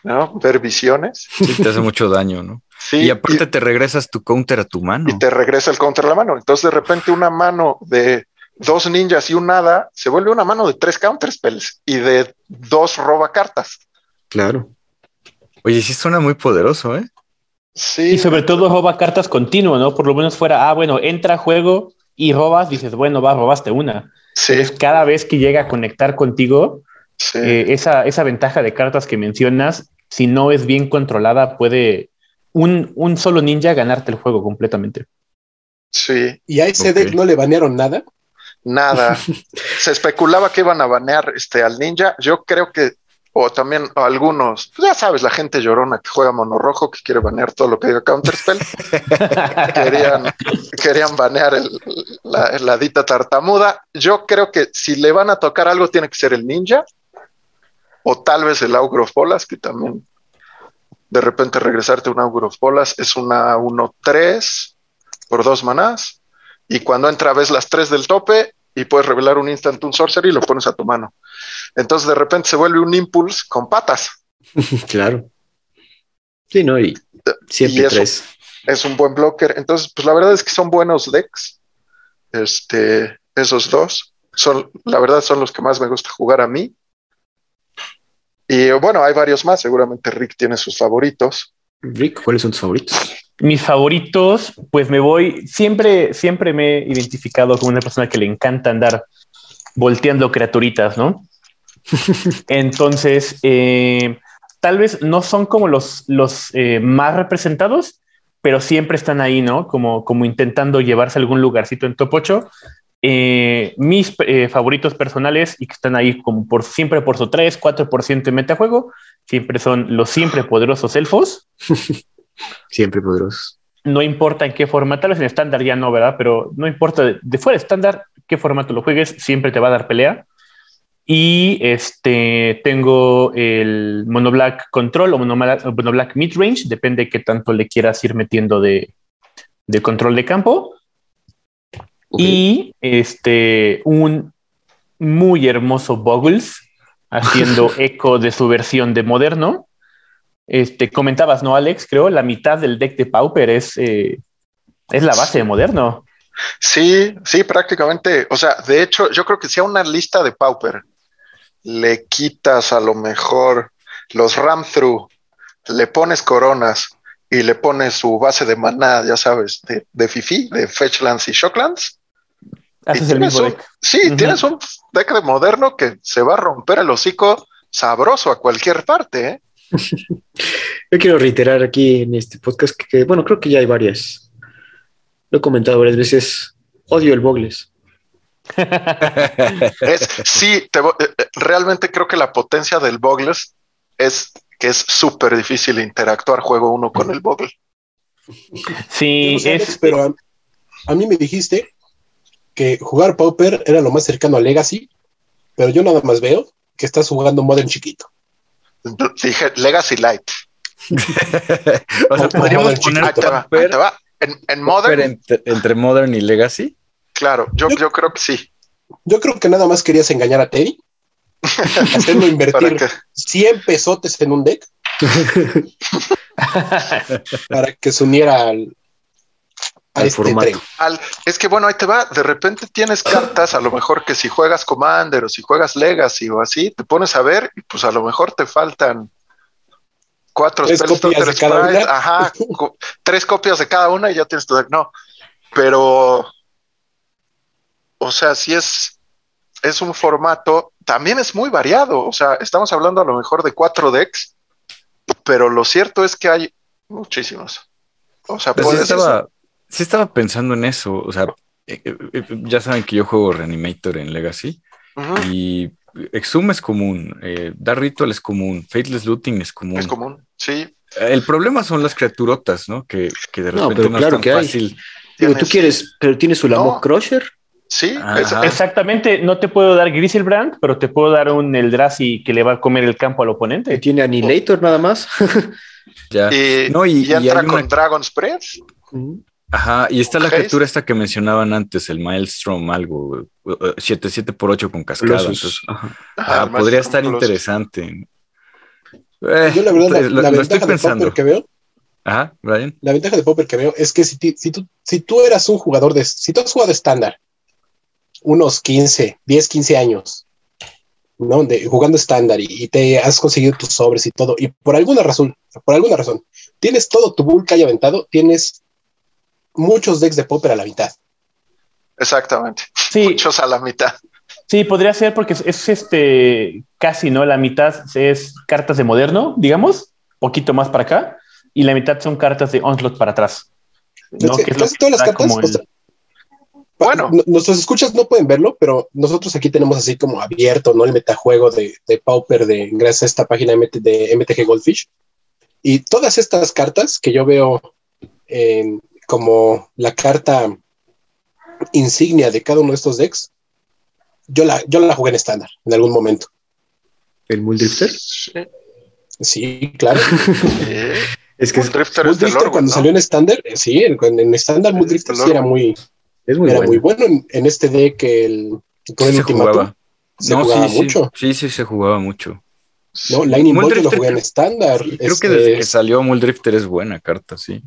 ¿no? ver visiones. Sí, te hace mucho daño, ¿no? y aparte te regresas tu counter a tu mano. Y te regresa el counter a la mano. Entonces de repente una mano de dos ninjas y un nada se vuelve una mano de tres counter spells y de dos roba cartas. Claro. Oye, sí suena muy poderoso, ¿eh? Sí. Y sobre todo roba cartas continuo, ¿no? Por lo menos fuera, ah, bueno, entra a juego y robas, dices, bueno, va, robaste una. Sí. cada vez que llega a conectar contigo, eh, esa, esa ventaja de cartas que mencionas, si no es bien controlada, puede un, solo ninja ganarte el juego completamente. Sí. ¿Y a ese deck no le banearon nada? Nada. Se especulaba que iban a banear este, al ninja. Yo creo que, o también algunos, pues ya sabes, la gente llorona que juega mono rojo, que quiere banear todo lo que diga Counterspell. querían, querían banear la, la dita tartamuda. Yo creo que si le van a tocar algo, tiene que ser el ninja. O tal vez el Augro Bolas, que también de repente regresarte un Augur of Bolas es una 1-3 por dos manás. Y cuando entra ves las tres del tope y puedes revelar un instant, un sorcery y lo pones a tu mano. Entonces de repente se vuelve un impulse con patas. claro. Sí, ¿no? Y 7 Es un buen blocker. Entonces, pues la verdad es que son buenos decks. Este, esos dos. Son, la verdad, son los que más me gusta jugar a mí. Y bueno, hay varios más. Seguramente Rick tiene sus favoritos. Rick, ¿cuáles son tus favoritos? Mis favoritos, pues me voy, siempre, siempre me he identificado como una persona que le encanta andar volteando criaturitas, ¿no? Entonces, eh, tal vez no son como los, los eh, más representados, pero siempre están ahí, ¿no? Como, como intentando llevarse algún lugarcito en top 8. Eh, mis eh, favoritos personales y que están ahí como por siempre por su 3, 4% en metajuego, siempre son los siempre poderosos elfos. siempre poderosos. No importa en qué formato, tal vez en estándar ya no, ¿verdad? Pero no importa de, de fuera estándar, qué formato lo juegues, siempre te va a dar pelea. Y este tengo el Mono Black Control o Mono, Mono Black Midrange, depende de qué tanto le quieras ir metiendo de, de control de campo. Okay. Y este un muy hermoso Boggles haciendo eco de su versión de moderno. Este comentabas, ¿no, Alex? Creo la mitad del deck de Pauper es, eh, es la base de moderno. Sí, sí, prácticamente. O sea, de hecho, yo creo que si a una lista de Pauper le quitas a lo mejor los ram through, le pones coronas y le pones su base de maná, ya sabes, de, de Fifi, de Fetchlands y Shocklands. Haces el mismo un, deck. Sí, uh -huh. tienes un deck de moderno que se va a romper el hocico sabroso a cualquier parte. ¿eh? Yo quiero reiterar aquí en este podcast que, que, bueno, creo que ya hay varias. Lo he comentado varias veces. Odio el Bogles. es, sí, te, realmente creo que la potencia del Bogles es que es súper difícil interactuar juego uno con el Bogle. Sí, es... pero a, a, mí me dijiste que jugar Pauper era lo más cercano a Legacy, pero yo nada más veo que estás jugando Modern chiquito. Dije Legacy Light. o sea, podríamos poner ahí te va, ahí te va. En, en Modern. Entre, entre, Modern y Legacy. Claro, yo, yo, yo, creo que sí. Yo creo que nada más querías engañar a Teddy. hacerlo invertir 100 pesotes en un deck. para que se uniera al, al este formato. Al, es que bueno, ahí te va. De repente tienes cartas, a lo mejor que si juegas Commander o si juegas Legacy o así, te pones a ver y pues a lo mejor te faltan cuatro tres copias de cada una. Ajá, tres copias de cada una y ya tienes tu deck. No, pero o sea, si es, es un formato, también es muy variado. O sea, estamos hablando a lo mejor de cuatro decks, pero lo cierto es que hay muchísimos. O sea, pues sí estaba, sí estaba, pensando en eso. O sea, eh, eh, ya saben que yo juego Reanimator en Legacy uh -huh. y Exhum es común, eh, Dar Ritual es común, Faithless Looting es común. Es común, sí. El problema son las criaturotas, ¿no? Que, que de repente no, pero no claro es tan que fácil. Hay. Digo, tú quieres, pero tienes su Lamok no. Crusher. Sí, Ajá. exactamente. No te puedo dar Griselbrand, pero te puedo dar un Eldrazi que le va a comer el campo al oponente. Que tiene Annihilator nada más. ya. Y, no, y, y entra y con una... Dragon's Breath. Ajá, y está la criatura esta que mencionaban antes, el Maelstrom, algo, 7-7 por 8 con cascada. Entonces, ajá. Ajá, ah, podría estar Colossus. interesante. Eh, Yo la verdad, la, lo, la lo estoy pensando. que veo, Ajá, Brian. La ventaja de Popper que veo es que si, si, tú, si tú eras un jugador de, si tú has jugado estándar, unos 15, 10, 15 años, ¿no? De, jugando estándar y, y, te has conseguido tus sobres y todo, y por alguna razón, por alguna razón, tienes todo tu bulk ahí aventado, tienes muchos decks de Popper a la mitad. Exactamente. Sí. Muchos a la mitad. Sí, podría ser porque es, es, este casi, ¿no? La mitad es cartas de moderno, digamos, poquito más para acá, y la mitad son cartas de onslaught para atrás. ¿no? Es que, casi todas las cartas. El... O sea, bueno, nuestros escuchas no pueden verlo, pero nosotros aquí tenemos así como abierto, ¿no? El metajuego de, de Pauper de gracias a esta página de MTG Goldfish. Y todas estas cartas que yo veo en, como la carta insignia de cada uno de estos decks, yo la, yo la jugué en estándar en algún momento. ¿El Muldrifter? Sí, sí claro. es que Muldrifter, es Muldrifter cuando ¿no? salió en estándar, sí, en, estándar Muldrifter sí era muy, es muy era bueno. muy bueno en, en, este deck el con el se. Jugaba. Se no, jugaba sí, mucho. Sí, sí, se jugaba mucho. No, Lightning Bolt lo jugué en estándar. Sí, creo este, que desde que salió Muldrifter es buena carta, sí.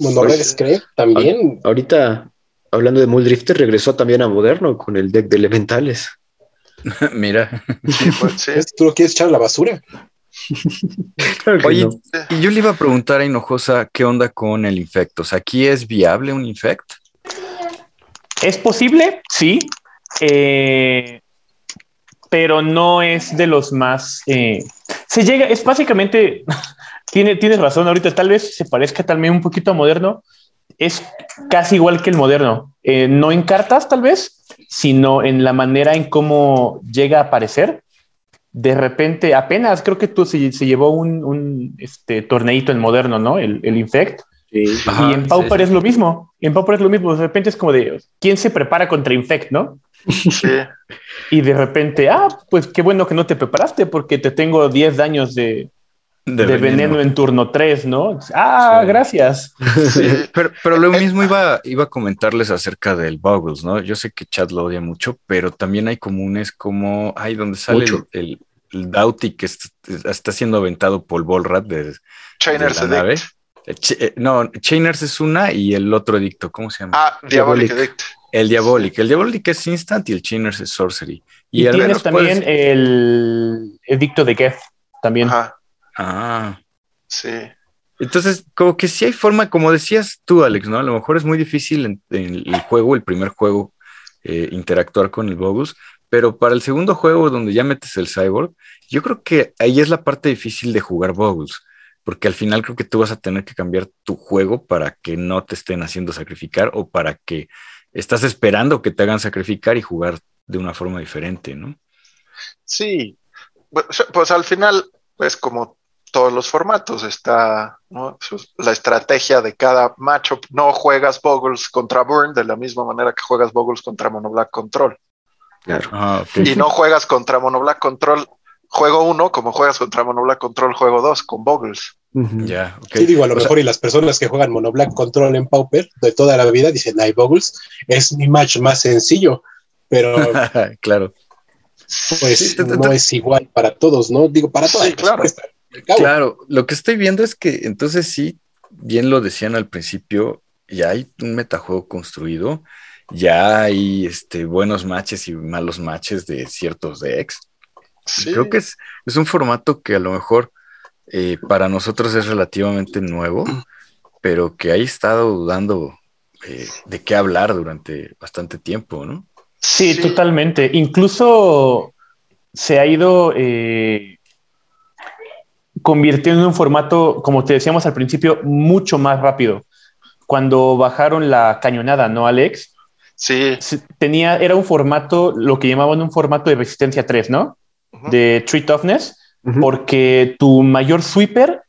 Bueno, Red Scrap también. Ahorita, hablando de Muldrifter, regresó también a Moderno con el deck de elementales. Mira. Sí, pues, sí. Tú lo quieres echar a la basura. Oye, y yo le iba a preguntar a Hinojosa qué onda con el infecto. O sea, ¿aquí es viable un infect? ¿Es posible? Sí. Eh, pero no es de los más. Eh, se llega, es básicamente. Tiene, tienes razón ahorita, tal vez se parezca también un poquito a moderno. Es casi igual que el moderno. Eh, no en cartas, tal vez, sino en la manera en cómo llega a aparecer de repente, apenas creo que tú se, llevó un, un este, torneito en moderno, ¿no? El, el Infect. y en Pauper es lo mismo. En Pauper es lo mismo. De repente es como de quién se prepara contra Infect, ¿no? Sí. y de repente, ah, pues qué bueno que no te preparaste porque te tengo 10 daños de, de, veneno. en turno 3, ¿no? Ah, gracias. Pero, pero lo mismo iba, iba a comentarles acerca del Boggles, ¿no? Yo sé que Chad lo odia mucho, pero también hay comunes como, ay, donde sale el, el, Doughty que está, siendo aventado por Volrat de, Chainers de la nave. Eh, eh, no, Chainers es una y el otro edicto, ¿cómo se llama? Ah, Diabolic, Edict. El Diabolic. El Diabolic es instant y el Chainers es sorcery. Y, tienes también el edicto de Geth también. Ajá. Ah. Sí. Entonces, como que sí hay forma, como decías tú, Alex, ¿no? A lo mejor es muy difícil en, el juego, el primer juego, eh, interactuar con el Bogus, pero para el segundo juego, donde ya metes el Cyborg, yo creo que ahí es la parte difícil de jugar Bogus, porque al final creo que tú vas a tener que cambiar tu juego para que no te estén haciendo sacrificar o para que estás esperando que te hagan sacrificar y jugar de una forma diferente, ¿no? Sí, pues, pues al final es como todos los formatos. Está la estrategia de cada matchup. No juegas Boggles contra Burn de la misma manera que juegas Boggles contra Mono Black Control. Ah, y no juegas contra Mono Black Control juego uno como juegas contra Mono Black Control juego 2 con Boggles. Ya, Sí, digo, a lo mejor y las personas que juegan Mono Black Control en Pauper de toda la vida dicen, ay, Boggles es mi match más sencillo, pero... claro. Pues no es igual para todos, ¿no? Digo, para todos. claro. Claro, lo que estoy viendo es que entonces sí, bien lo decían al principio, ya hay un metajuego construido, ya hay este, buenos matches y malos matches de ciertos decks. Creo que es, es, un formato que a lo mejor eh, para nosotros es relativamente nuevo, pero que ha estado dando eh, de qué hablar durante bastante tiempo, ¿no? Sí, totalmente. Incluso se ha ido eh, convirtiendo en un formato, como te decíamos al principio, mucho más rápido. Cuando bajaron la cañonada, ¿no, Alex? Sí. Tenía, era un formato, lo que llamaban un formato de resistencia 3, ¿no? De Tree Toughness, porque tu mayor sweeper,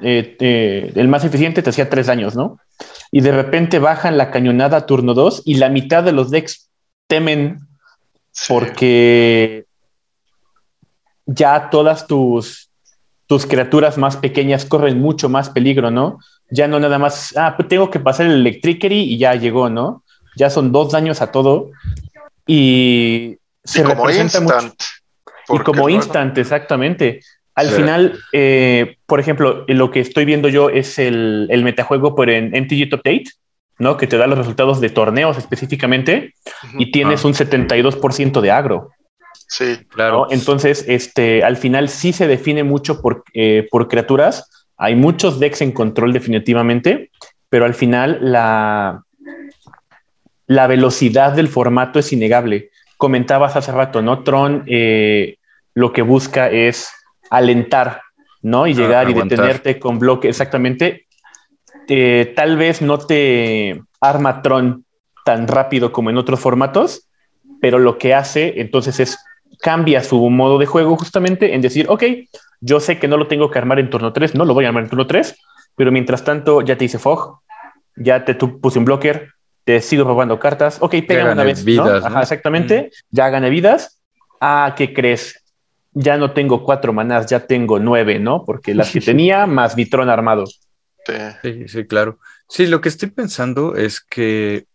eh, el más eficiente, te hacía 3 años, ¿no? Y de repente bajan la cañonada a turno 2 y la mitad de los decks temen porque ya todas tus tus criaturas más pequeñas corren mucho más peligro, ¿no? Ya no nada más, ah, pues tengo que pasar el Electricity y ya llegó, ¿no? Ya son dos daños a todo y se como instant. Y como instant, exactamente. Al final, eh, por ejemplo, lo que estoy viendo yo es el, el metajuego por en MTG Top 8, ¿no? Que te da los resultados de torneos específicamente y tienes ah. un 72% de agro. Sí, claro. Entonces, este, al final sí se define mucho por, eh, por criaturas. Hay muchos decks en control definitivamente, pero al final la, la velocidad del formato es innegable. Comentabas hace rato, ¿no? Tron eh, lo que busca es alentar, ¿no? Y llegar y detenerte con bloque, exactamente. Eh, tal vez no te arma Tron tan rápido como en otros formatos, pero lo que hace entonces es cambia su modo de juego justamente en decir, ok, yo sé que no lo tengo que armar en turno 3, no lo voy a armar en turno 3, pero mientras tanto ya te hice fog, ya te puse un blocker, te sigo robando cartas, ok, pega una vez, vidas, Ajá, exactamente, ya gané vidas. Ah, ¿qué crees? Ya no tengo cuatro manás, ya tengo nueve, ¿no? Porque las que tenía más vitrón armado. Sí, sí, claro. Sí, lo que estoy pensando es que,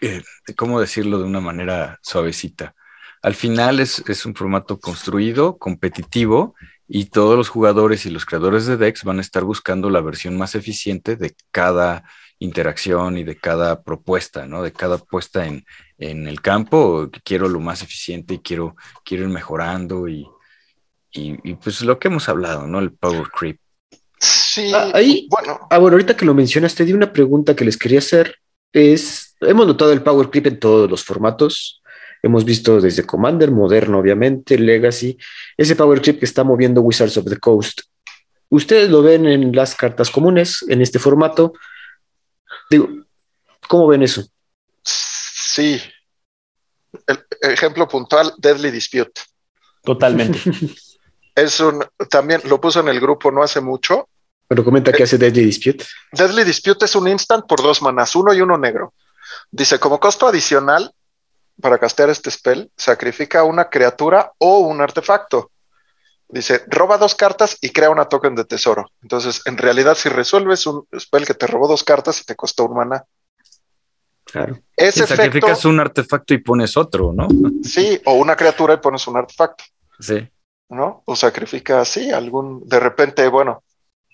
eh, ¿cómo decirlo de una manera suavecita? Al final es, un formato construido, competitivo, y todos los jugadores y los creadores de decks van a estar buscando la versión más eficiente de cada interacción y de cada propuesta, ¿no? De cada puesta en, el campo. Quiero lo más eficiente y quiero, quiero ir mejorando y, y, pues lo que hemos hablado, ¿no? El power creep. Sí, Ah, ahí- bueno, Ah, bueno, ahorita que lo mencionas, te di una pregunta que les quería hacer. Es, hemos notado el power creep en todos los formatos. Hemos visto desde Commander, Moderno, obviamente, Legacy, ese power creep que está moviendo Wizards of the Coast. Ustedes lo ven en las cartas comunes, en este formato. Digo, ¿cómo ven eso? sí. El ejemplo puntual, Deadly Dispute. Totalmente. Es un, también lo puso en el grupo no hace mucho. Pero comenta que hace Deadly Dispute. Deadly Dispute es un instant por dos manas, uno y uno negro. Dice, como costo adicional para castear este spell, sacrifica una criatura o un artefacto. Dice, roba dos cartas y crea una token de tesoro. Entonces, en realidad, si resuelves un spell que te robó dos cartas y te costó un mana, Claro. ese Si efecto, sacrificas un artefacto y pones otro, ¿no? sí, o una criatura y pones un artefacto. Sí. ¿no? O sacrifica así algún, de repente, bueno,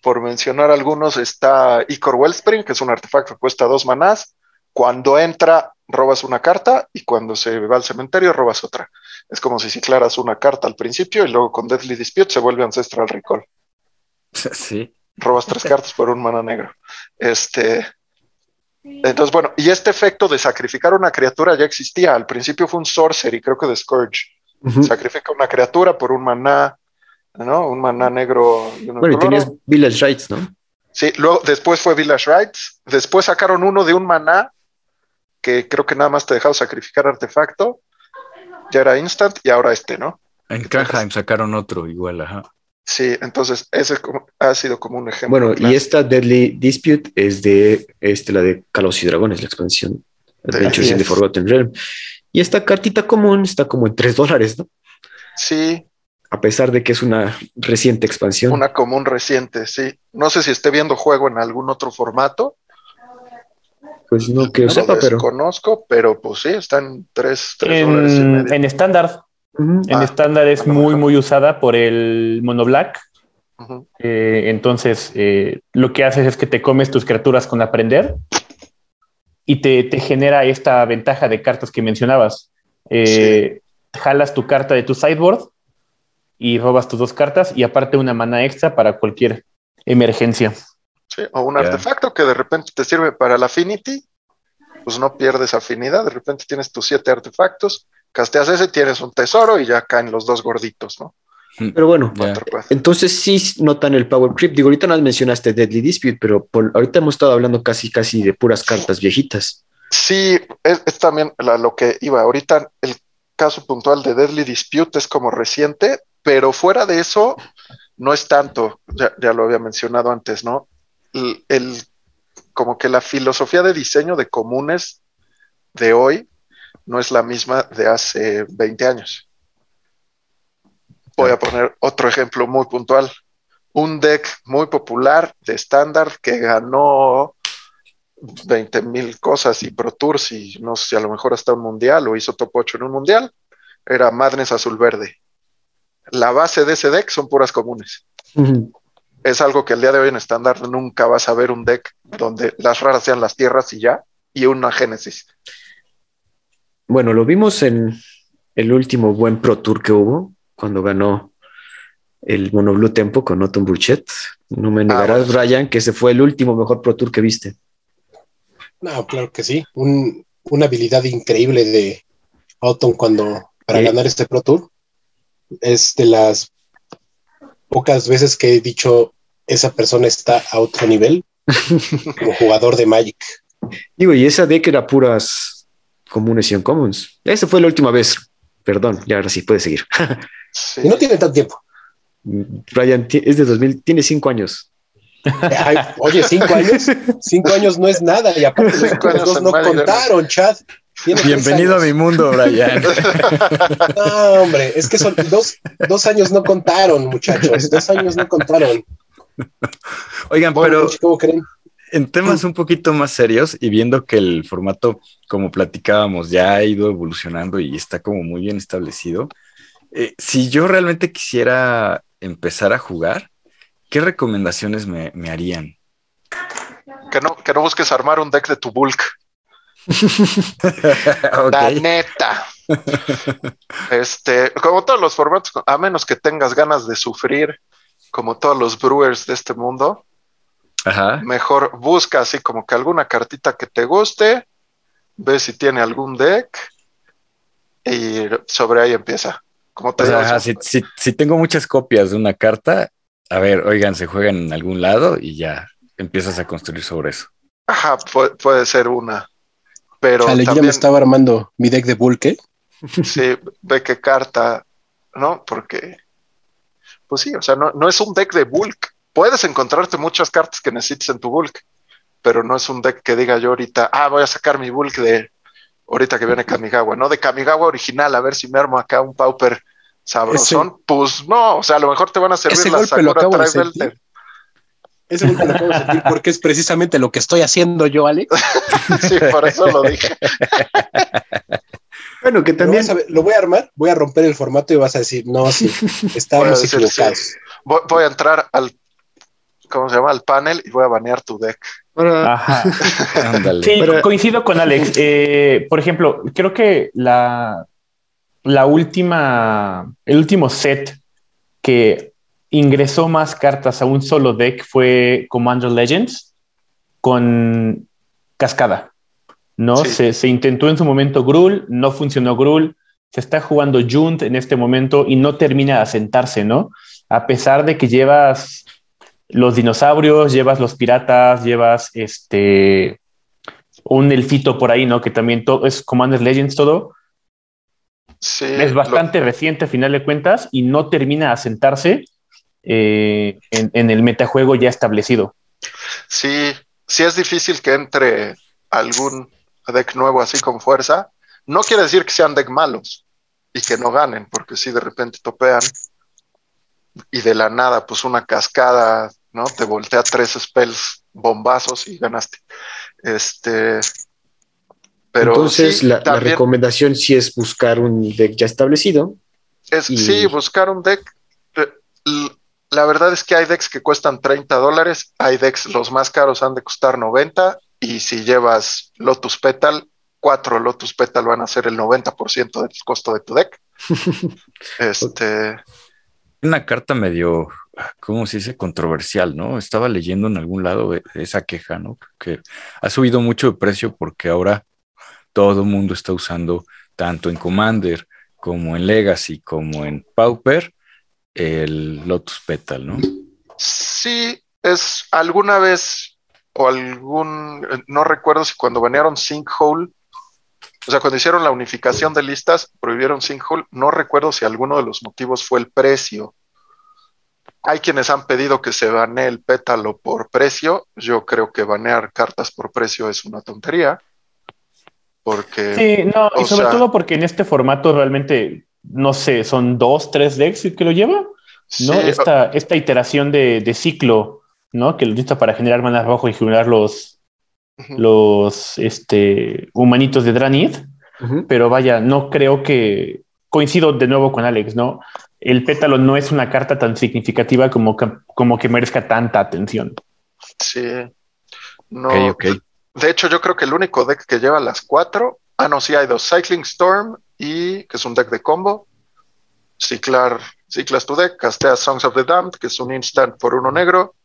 por mencionar algunos, está Icor Wellspring, que es un artefacto que cuesta dos manás. Cuando entra, robas una carta y cuando se va al cementerio, robas otra. Es como si ciclaras una carta al principio y luego con Deadly Dispute se vuelve Ancestral Recall. Sí. Robas tres cartas por un mana negro. Este. Entonces, bueno, y este efecto de sacrificar una criatura ya existía. Al principio fue un sorcery, creo que de Scourge. Sacrifica una criatura por un maná, ¿no? Un maná negro y Bueno, y tenías Village Rights, ¿no? Sí, luego después fue Village Rights. Después sacaron uno de un maná que creo que nada más te dejaba sacrificar artefacto. Ya era instant y ahora este, ¿no? En Kranheim sacaron otro igual, ajá. Sí, entonces ese como- ha sido como un ejemplo. Bueno, y esta Deadly Dispute es de este, la de Calos y Dragones, la expansión Adventures in the. Forgotten Realm. Y esta cartita común está como en 3 dólares, ¿no? Sí, A pesar de que es una reciente expansión. una común reciente, sí. No sé si esté viendo juego en algún otro formato. Pues no que yo sepa, pero. desconozco, pero pues sí, están tres, tres dólares y en medio. en estándar, en Ah, estándar es muy, muy usada por el mono black. Ujú. Eh, entonces, eh, lo que haces es que te comes tus criaturas con aprender y te, te genera esta ventaja de cartas que mencionabas. Eh, Jalas tu carta de tu sideboard y robas tus dos cartas y aparte una mana extra para cualquier emergencia. Sí, o un artefacto que de repente te sirve para la affinity, pues no pierdes afinidad. De repente tienes tus siete artefactos, casteas ese, tienes un tesoro y ya caen los dos gorditos, ¿no? Pero bueno, entonces sí notan el Power Creep. Digo, ahorita no mencionaste Deadly Dispute, pero por- ahorita hemos estado hablando casi, casi de puras cartas viejitas. Sí, es, es también la- lo que iba. Ahorita el caso puntual de Deadly Dispute es como reciente, pero fuera de eso no es tanto. Ya, ya lo había mencionado antes, ¿no? El, el- como que la filosofía de diseño de comunes de hoy no es la misma de hace 20 años. Voy a poner otro ejemplo muy puntual. Un deck muy popular de estándar que ganó 20 mil cosas y Pro Tours y no sé si a lo mejor hasta un mundial o hizo top 8 en un mundial, era Madness Azul Verde. La base de ese deck son puras comunes. Es algo que el día de hoy en estándar nunca vas a ver un deck donde las raras sean las tierras y ya, y una Génesis. Bueno, lo vimos en el último buen Pro Tour que hubo, cuando ganó el Mono Blue Tempo con Otton Burchett. No me negarás, bueno. Brian, que ese fue el último mejor Pro Tour que viste. No, claro que sí. Un- una habilidad increíble de Autumn cuando para Sí. ganar este Pro Tour. Es de las pocas veces que he dicho esa persona está a otro nivel como jugador de Magic. Digo, y esa deck era puras comunes y uncommons. Esa fue la última vez. Perdón, ya ahora sí puede seguir. Sí. Y no tiene tanto tiempo. Brian es de 2000, tiene cinco años. Ay, oye, cinco años, cinco años no es nada. Y aparte los dos no contaron, Chad. Bienvenido a mi mundo, Brian. No, hombre, es que son dos, dos años no contaron, muchachos. Dos años no contaron. Oigan, Bueno, pero ¿cómo creen? en temas un poquito más serios y viendo que el formato, como platicábamos, ya ha ido evolucionando y está como muy bien establecido, eh, si yo realmente quisiera empezar a jugar, ¿qué recomendaciones me, me harían? Que no, que no busques armar un deck de tu bulk. La neta. este, como todos los formatos, a menos que tengas ganas de sufrir, como todos los brewers de este mundo, mejor busca así como que alguna cartita que te guste, ve si tiene algún deck y sobre ahí empieza. Como te si, tengo muchas copias de una carta, a ver, oigan, se juegan en algún lado y ya empiezas a construir sobre eso. Ajá, puede, ser una. Pero Chale, también, me estaba armando mi deck de Bulk. Sí, ve qué carta, ¿no? Porque, pues sí, o sea, no, no es un deck de bulk. Puedes encontrarte muchas cartas que necesites en tu bulk, pero no es un deck que diga yo ahorita, ah, voy a sacar mi bulk de ahorita que viene Kamigawa, ¿no? De Kamigawa original, a ver si me armo acá un Pauper sabrosón. pues no, o sea, a lo mejor te van a servir las Sakura Tribal. Ese golpe lo acabo de sentir porque es precisamente lo que estoy haciendo yo, Alex. sí, por eso lo dije. bueno, que también. Lo, voy a armar, voy a romper el formato y vas a decir, no, sí, estamos equivocados. Voy, a entrar al, ¿cómo se llama? Al panel y voy a banear tu deck. Ajá. sí, coincido con Alex. Eh, por ejemplo, creo que la, la última, el último set que ingresó más cartas a un solo deck fue Commander Legends con Cascada. ¿no? Se, intentó en su momento Grul, no funcionó Grul, se está jugando Junt en este momento y no termina de asentarse, ¿no? A pesar de que llevas los dinosaurios, llevas los piratas, llevas este un elfito por ahí, ¿no? Que también todo es Commander Legends todo. Sí, es bastante reciente a final de cuentas y no termina de asentarse eh, en, el metajuego ya establecido. Sí, sí es difícil que entre algún deck nuevo así con fuerza. No quiere decir que sean deck malos y que no ganen, porque si de repente topean y de la nada, pues una cascada, ¿no? Te voltea tres spells bombazos y ganaste. Este. Pero Entonces, la, recomendación sí es buscar un deck ya establecido. Es, Sí, buscar un deck. La verdad es que hay decks que cuestan 30 dólares, hay decks los más caros han de costar 90 y si llevas Lotus Petal, cuatro Lotus Petal van a ser el 90% del costo de tu deck. este... Una carta medio, ¿cómo se dice? Controversial, ¿no? Estaba leyendo en algún lado esa queja, ¿no? Que ha subido mucho de precio porque ahora todo el mundo está usando tanto en Commander como en Legacy como en Pauper el Lotus Petal, ¿no? Sí, es alguna vez o algún, no recuerdo si cuando banearon Sinkhole, o sea, cuando hicieron la unificación de listas, prohibieron Sinkhole, no recuerdo si alguno de los motivos fue el precio. Hay quienes han pedido que se banee el pétalo por precio. Yo creo que banear cartas por precio es una tontería. Porque. Sí, no, y sobre todo porque en este formato realmente no sé, son dos, tres decks que lo lleva, ¿no? Esta, esta iteración de, ciclo, ¿no? Que lo utiliza para generar manas rojo y generar los, los este, humanitos de Dranid. Pero vaya, no creo que coincido de nuevo con Alex, ¿no? El pétalo no es una carta tan significativa como que, como que merezca tanta atención. Sí. No. De hecho, yo creo que el único deck que lleva las cuatro. Ah, no, sí hay dos: Cycling Storm y que es un deck de combo. Ciclar, ciclas tu deck, casteas Songs of the Damned, que es un instant por uno negro.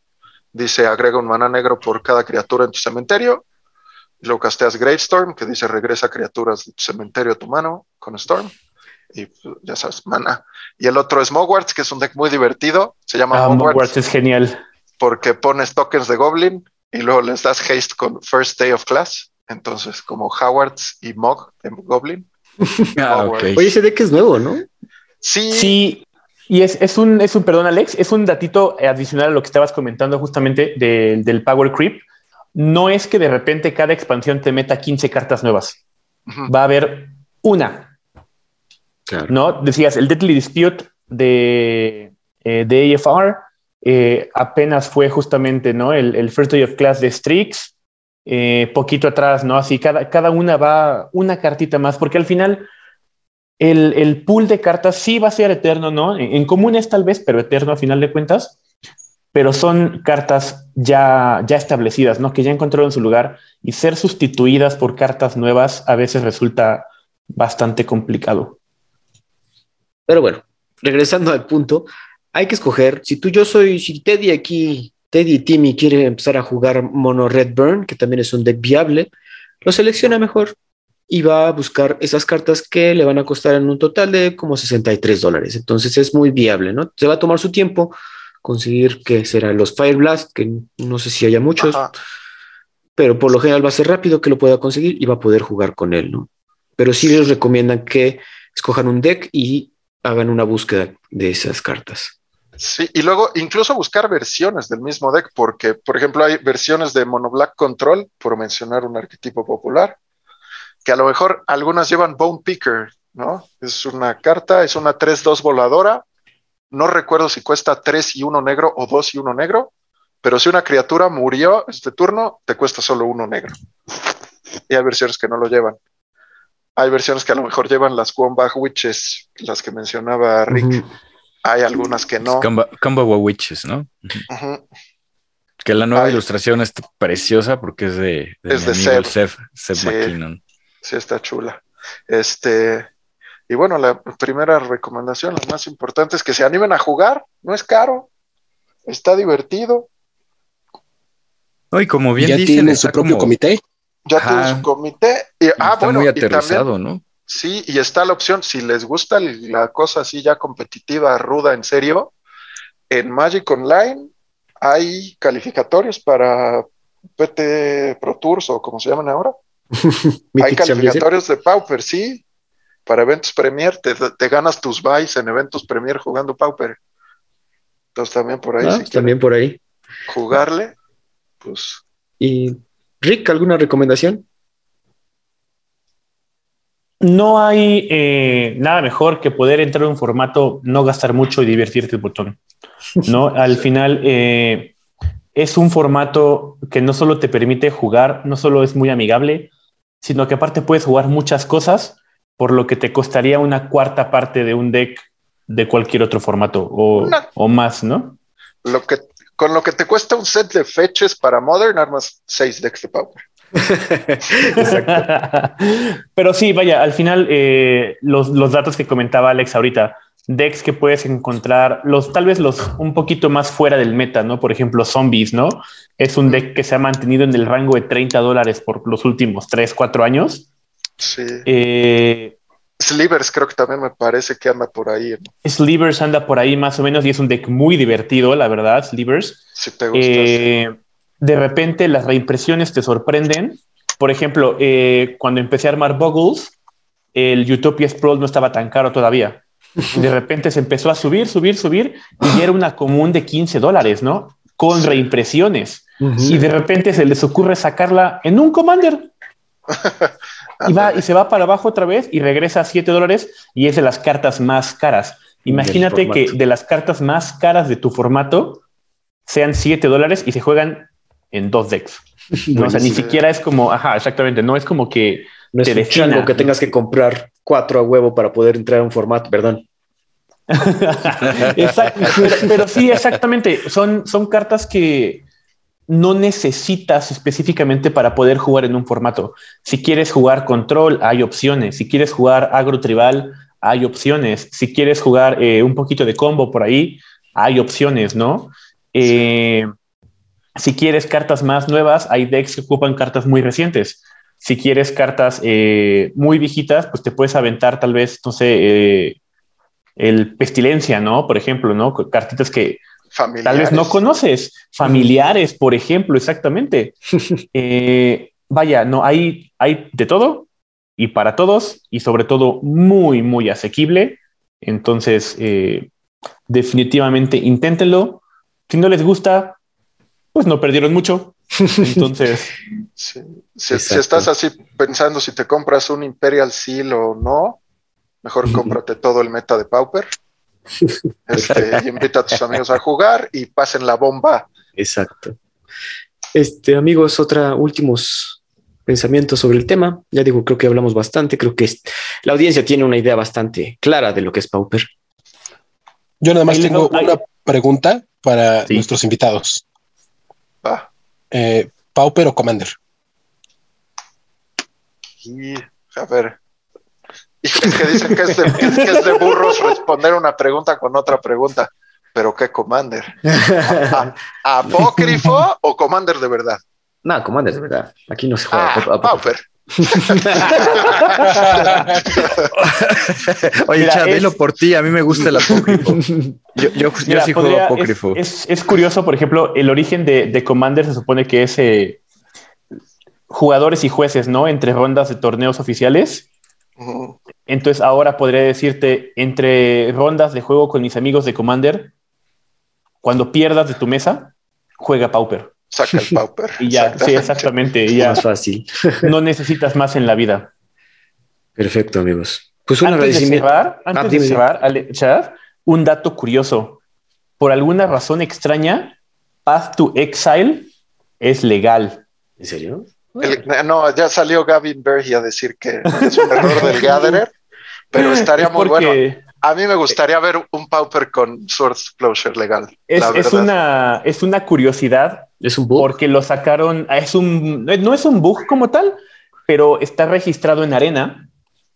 Dice agrega un mana negro por cada criatura en tu cementerio. Y luego casteas Gravestorm, que dice regresa criaturas de tu cementerio a tu mano con Storm. Y pues, ya sabes, mana. Y el otro es Mogwarts, que es un deck muy divertido. Se llama ah, Mogwarts. es genial. Porque pones tokens de Goblin y luego les das haste con First Day of Class. Entonces, como Howards y Mog de Goblin. Ah, Oye, ese deck es nuevo, ¿no? Sí. Sí. Y es, es, un, es un, perdón, Alex, es un datito adicional a lo que estabas comentando justamente del Power Creep. No es que de repente cada expansión te meta 15 cartas nuevas. Va a haber una. ¿No? Decías, el Deadly Dispute de, eh, de AFR eh, apenas fue justamente ¿no? el, el First Day of Class de Strix eh, poquito atrás, ¿no? Así cada, cada una va una cartita más, porque al final el, el, pool de cartas sí va a ser eterno, ¿no? En, comunes tal vez, pero eterno a final de cuentas, pero son cartas ya, ya establecidas, ¿no? Que ya encontraron su lugar y ser sustituidas por cartas nuevas a veces resulta bastante complicado. Pero bueno, regresando al punto, hay que escoger, si tú, yo soy, si Teddy aquí, Teddy y Timmy quiere empezar a jugar Mono Red Burn, que también es un deck viable, lo selecciona mejor y va a buscar esas cartas que le van a costar en un total de como 63 dólares. Entonces es muy viable, ¿no? Se va a tomar su tiempo conseguir que serán los Fire Blast, que no sé si haya muchos, pero por lo general va a ser rápido que lo pueda conseguir y va a poder jugar con él, ¿no? Pero sí les recomiendan que escojan un deck y hagan una búsqueda de esas cartas. Sí, y luego incluso buscar versiones del mismo deck, porque, por ejemplo, hay versiones de Mono Black Control, por mencionar un arquetipo popular, que a lo mejor algunas llevan Bone Picker, ¿no? Es una carta, es una 3-2 voladora. No recuerdo si cuesta 3 y 1 negro o 2 y 1 negro, pero si una criatura murió este turno, te cuesta solo uno negro. Y hay versiones que no lo llevan. Hay versiones que a lo mejor llevan las Quombag Witches, las que mencionaba Rick. Hay algunas que no. Combo Witches, ¿no? Que la nueva ilustración es preciosa porque es de, es de Seb, sí, McKinnon. Sí, está chula. Este, y bueno, la primera recomendación, la más importante, es que se animen a jugar. No es caro, está divertido. No, y como bien ya tiene su propio comité. Ya tiene su comité. Y, ah, está muy aterrizado, ¿no? Sí, y está la opción, si les gusta la cosa así ya competitiva, ruda, en serio, en Magic Online hay calificatorios para PT Pro Tours o como se llaman ahora. hay calificatorios de Pauper, sí, para eventos Premier, te, ganas tus buys en eventos Premier jugando Pauper. Entonces también por ahí. Ah, también por ahí. Jugarle, pues. ¿Y Rick, alguna recomendación? No hay eh, nada mejor que poder entrar en un formato, no gastar mucho y divertirte un botón. ¿no? Al final eh, es un formato que no solo te permite jugar, no solo es muy amigable, sino que aparte puedes jugar muchas cosas, por lo que te costaría una cuarta parte de un deck de cualquier otro formato o, o más, ¿no? Lo que, con lo que te cuesta un set de fetches para Modern, armas seis decks de Power. Pero sí, vaya, al final eh, los, los, datos que comentaba Alex ahorita, decks que puedes encontrar, los tal vez los un poquito más fuera del meta, ¿no? Por ejemplo, zombies, ¿no? Es un deck que se ha mantenido en el rango de 30 dólares por los últimos 3, 4 años. Sí. Eh, Slivers creo que también me parece que anda por ahí. Slivers anda por ahí más o menos y es un deck muy divertido, la verdad, Slivers. Si te gusta. Eh, de repente las reimpresiones te sorprenden. Por ejemplo, eh, cuando empecé a armar Boggles, el Utopia Sprawl no estaba tan caro todavía. De repente se empezó a subir, subir, subir y era una común de 15 dólares, ¿no? Con reimpresiones. Y de repente se les ocurre sacarla en un Commander. y, va, y se va para abajo otra vez y regresa a 7 dólares y es de las cartas más caras. Imagínate que de las cartas más caras de tu formato sean 7 dólares y se juegan en dos decks. o sea, ni siquiera es como, ajá, exactamente, no es como que no es un que tengas que comprar cuatro a huevo para poder entrar a un formato, perdón. pero, sí, exactamente. Son, son cartas que no necesitas específicamente para poder jugar en un formato. Si quieres jugar control, hay opciones. Si quieres jugar agro tribal, hay opciones. Si quieres jugar eh, un poquito de combo por ahí, hay opciones, ¿no? Eh, si quieres cartas más nuevas, hay decks que ocupan cartas muy recientes. Si quieres cartas eh, muy viejitas, pues te puedes aventar tal vez, no sé, eh, el Pestilencia, ¿no? Por ejemplo, ¿no? Cartitas que tal vez no conoces. Familiares, por ejemplo, exactamente. Eh, vaya, no, hay, hay de todo y para todos y sobre todo muy, muy asequible. Entonces, definitivamente inténtenlo. Si no les gusta, pues no perdieron mucho. Entonces. Si, estás así pensando si te compras un Imperial Seal o no, mejor cómprate todo el meta de Pauper. Este, y invita a tus amigos a jugar y pasen la bomba. Exacto. Este, amigos, otra últimos pensamientos sobre el tema. Ya digo, creo que hablamos bastante. Creo que la audiencia tiene una idea bastante clara de lo que es Pauper. Yo nada más tengo una pregunta para nuestros invitados. Eh, Pauper o Commander. Y, a ver, Es que dicen que es, de, que es de burros responder una pregunta con otra pregunta. ¿Pero qué Commander? ¿Apócrifo o Commander de verdad? No, Commander de verdad. Aquí no se juega. Ah, Pauper. Oye, Chabelo, por ti, a mí me gusta el apócrifo. Yo, yo, sí juego apócrifo. Es, es, curioso, por ejemplo, el origen de, de Commander se supone que es eh, jugadores y jueces, ¿no? Entre rondas de torneos oficiales. Entonces ahora podría decirte, entre rondas de juego con mis amigos de Commander, cuando pierdas de tu mesa, juega Pauper. Saca el Pauper. y ya, sí, exactamente. Y ya. Más fácil. no necesitas más en la vida. Perfecto, amigos. Pues un antes De cerrar, antes ah, de cerrar, un dato curioso. Por alguna razón extraña, Path to Exile es legal. ¿En serio? no, ya salió Gavin Berge a decir que es un error del Gatherer, pero estaría muy bueno. A mí me gustaría ver un Pauper con Source Closure legal. Es, una, es una curiosidad. Es un bug. Porque lo sacaron. Es un, no es un bug como tal, pero está registrado en Arena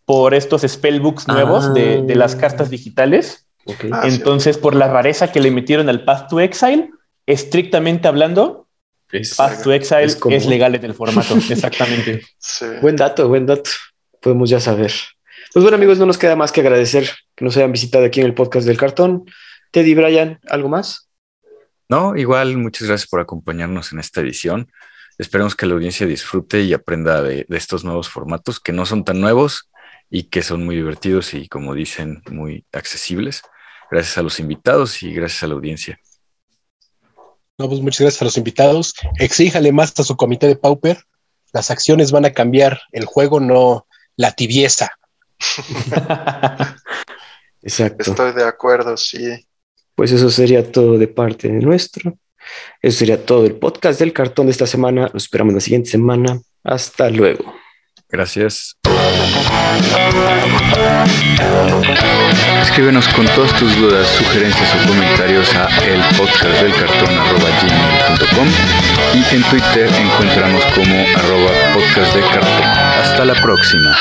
por estos spellbooks nuevos de, de, las ah. cartas digitales. Ah, Entonces, por la rareza que le metieron al Path to Exile, estrictamente hablando, Path to Exile es, legal en el formato, exactamente. Buen dato, buen dato. Podemos ya saber. Pues bueno, amigos, no nos queda más que agradecer que nos hayan visitado aquí en el podcast del cartón. Teddy, Brian, ¿algo más? No, igual, muchas gracias por acompañarnos en esta edición. Esperemos que la audiencia disfrute y aprenda de, de estos nuevos formatos que no son tan nuevos y que son muy divertidos y, como dicen, muy accesibles. Gracias a los invitados y gracias a la audiencia. No, pues muchas gracias a los invitados. Exíjale más a su comité de Pauper. Las acciones van a cambiar el juego, no la tibieza. Exacto. Estoy de acuerdo, sí. Pues eso sería todo de parte de nuestro. Eso sería todo el podcast del cartón de esta semana. Lo esperamos la siguiente semana. Hasta luego. Gracias. Escríbenos con todas tus dudas, sugerencias o comentarios a el podcast del cartón y en Twitter encontramos como arroba podcast de cartón. Hasta la próxima.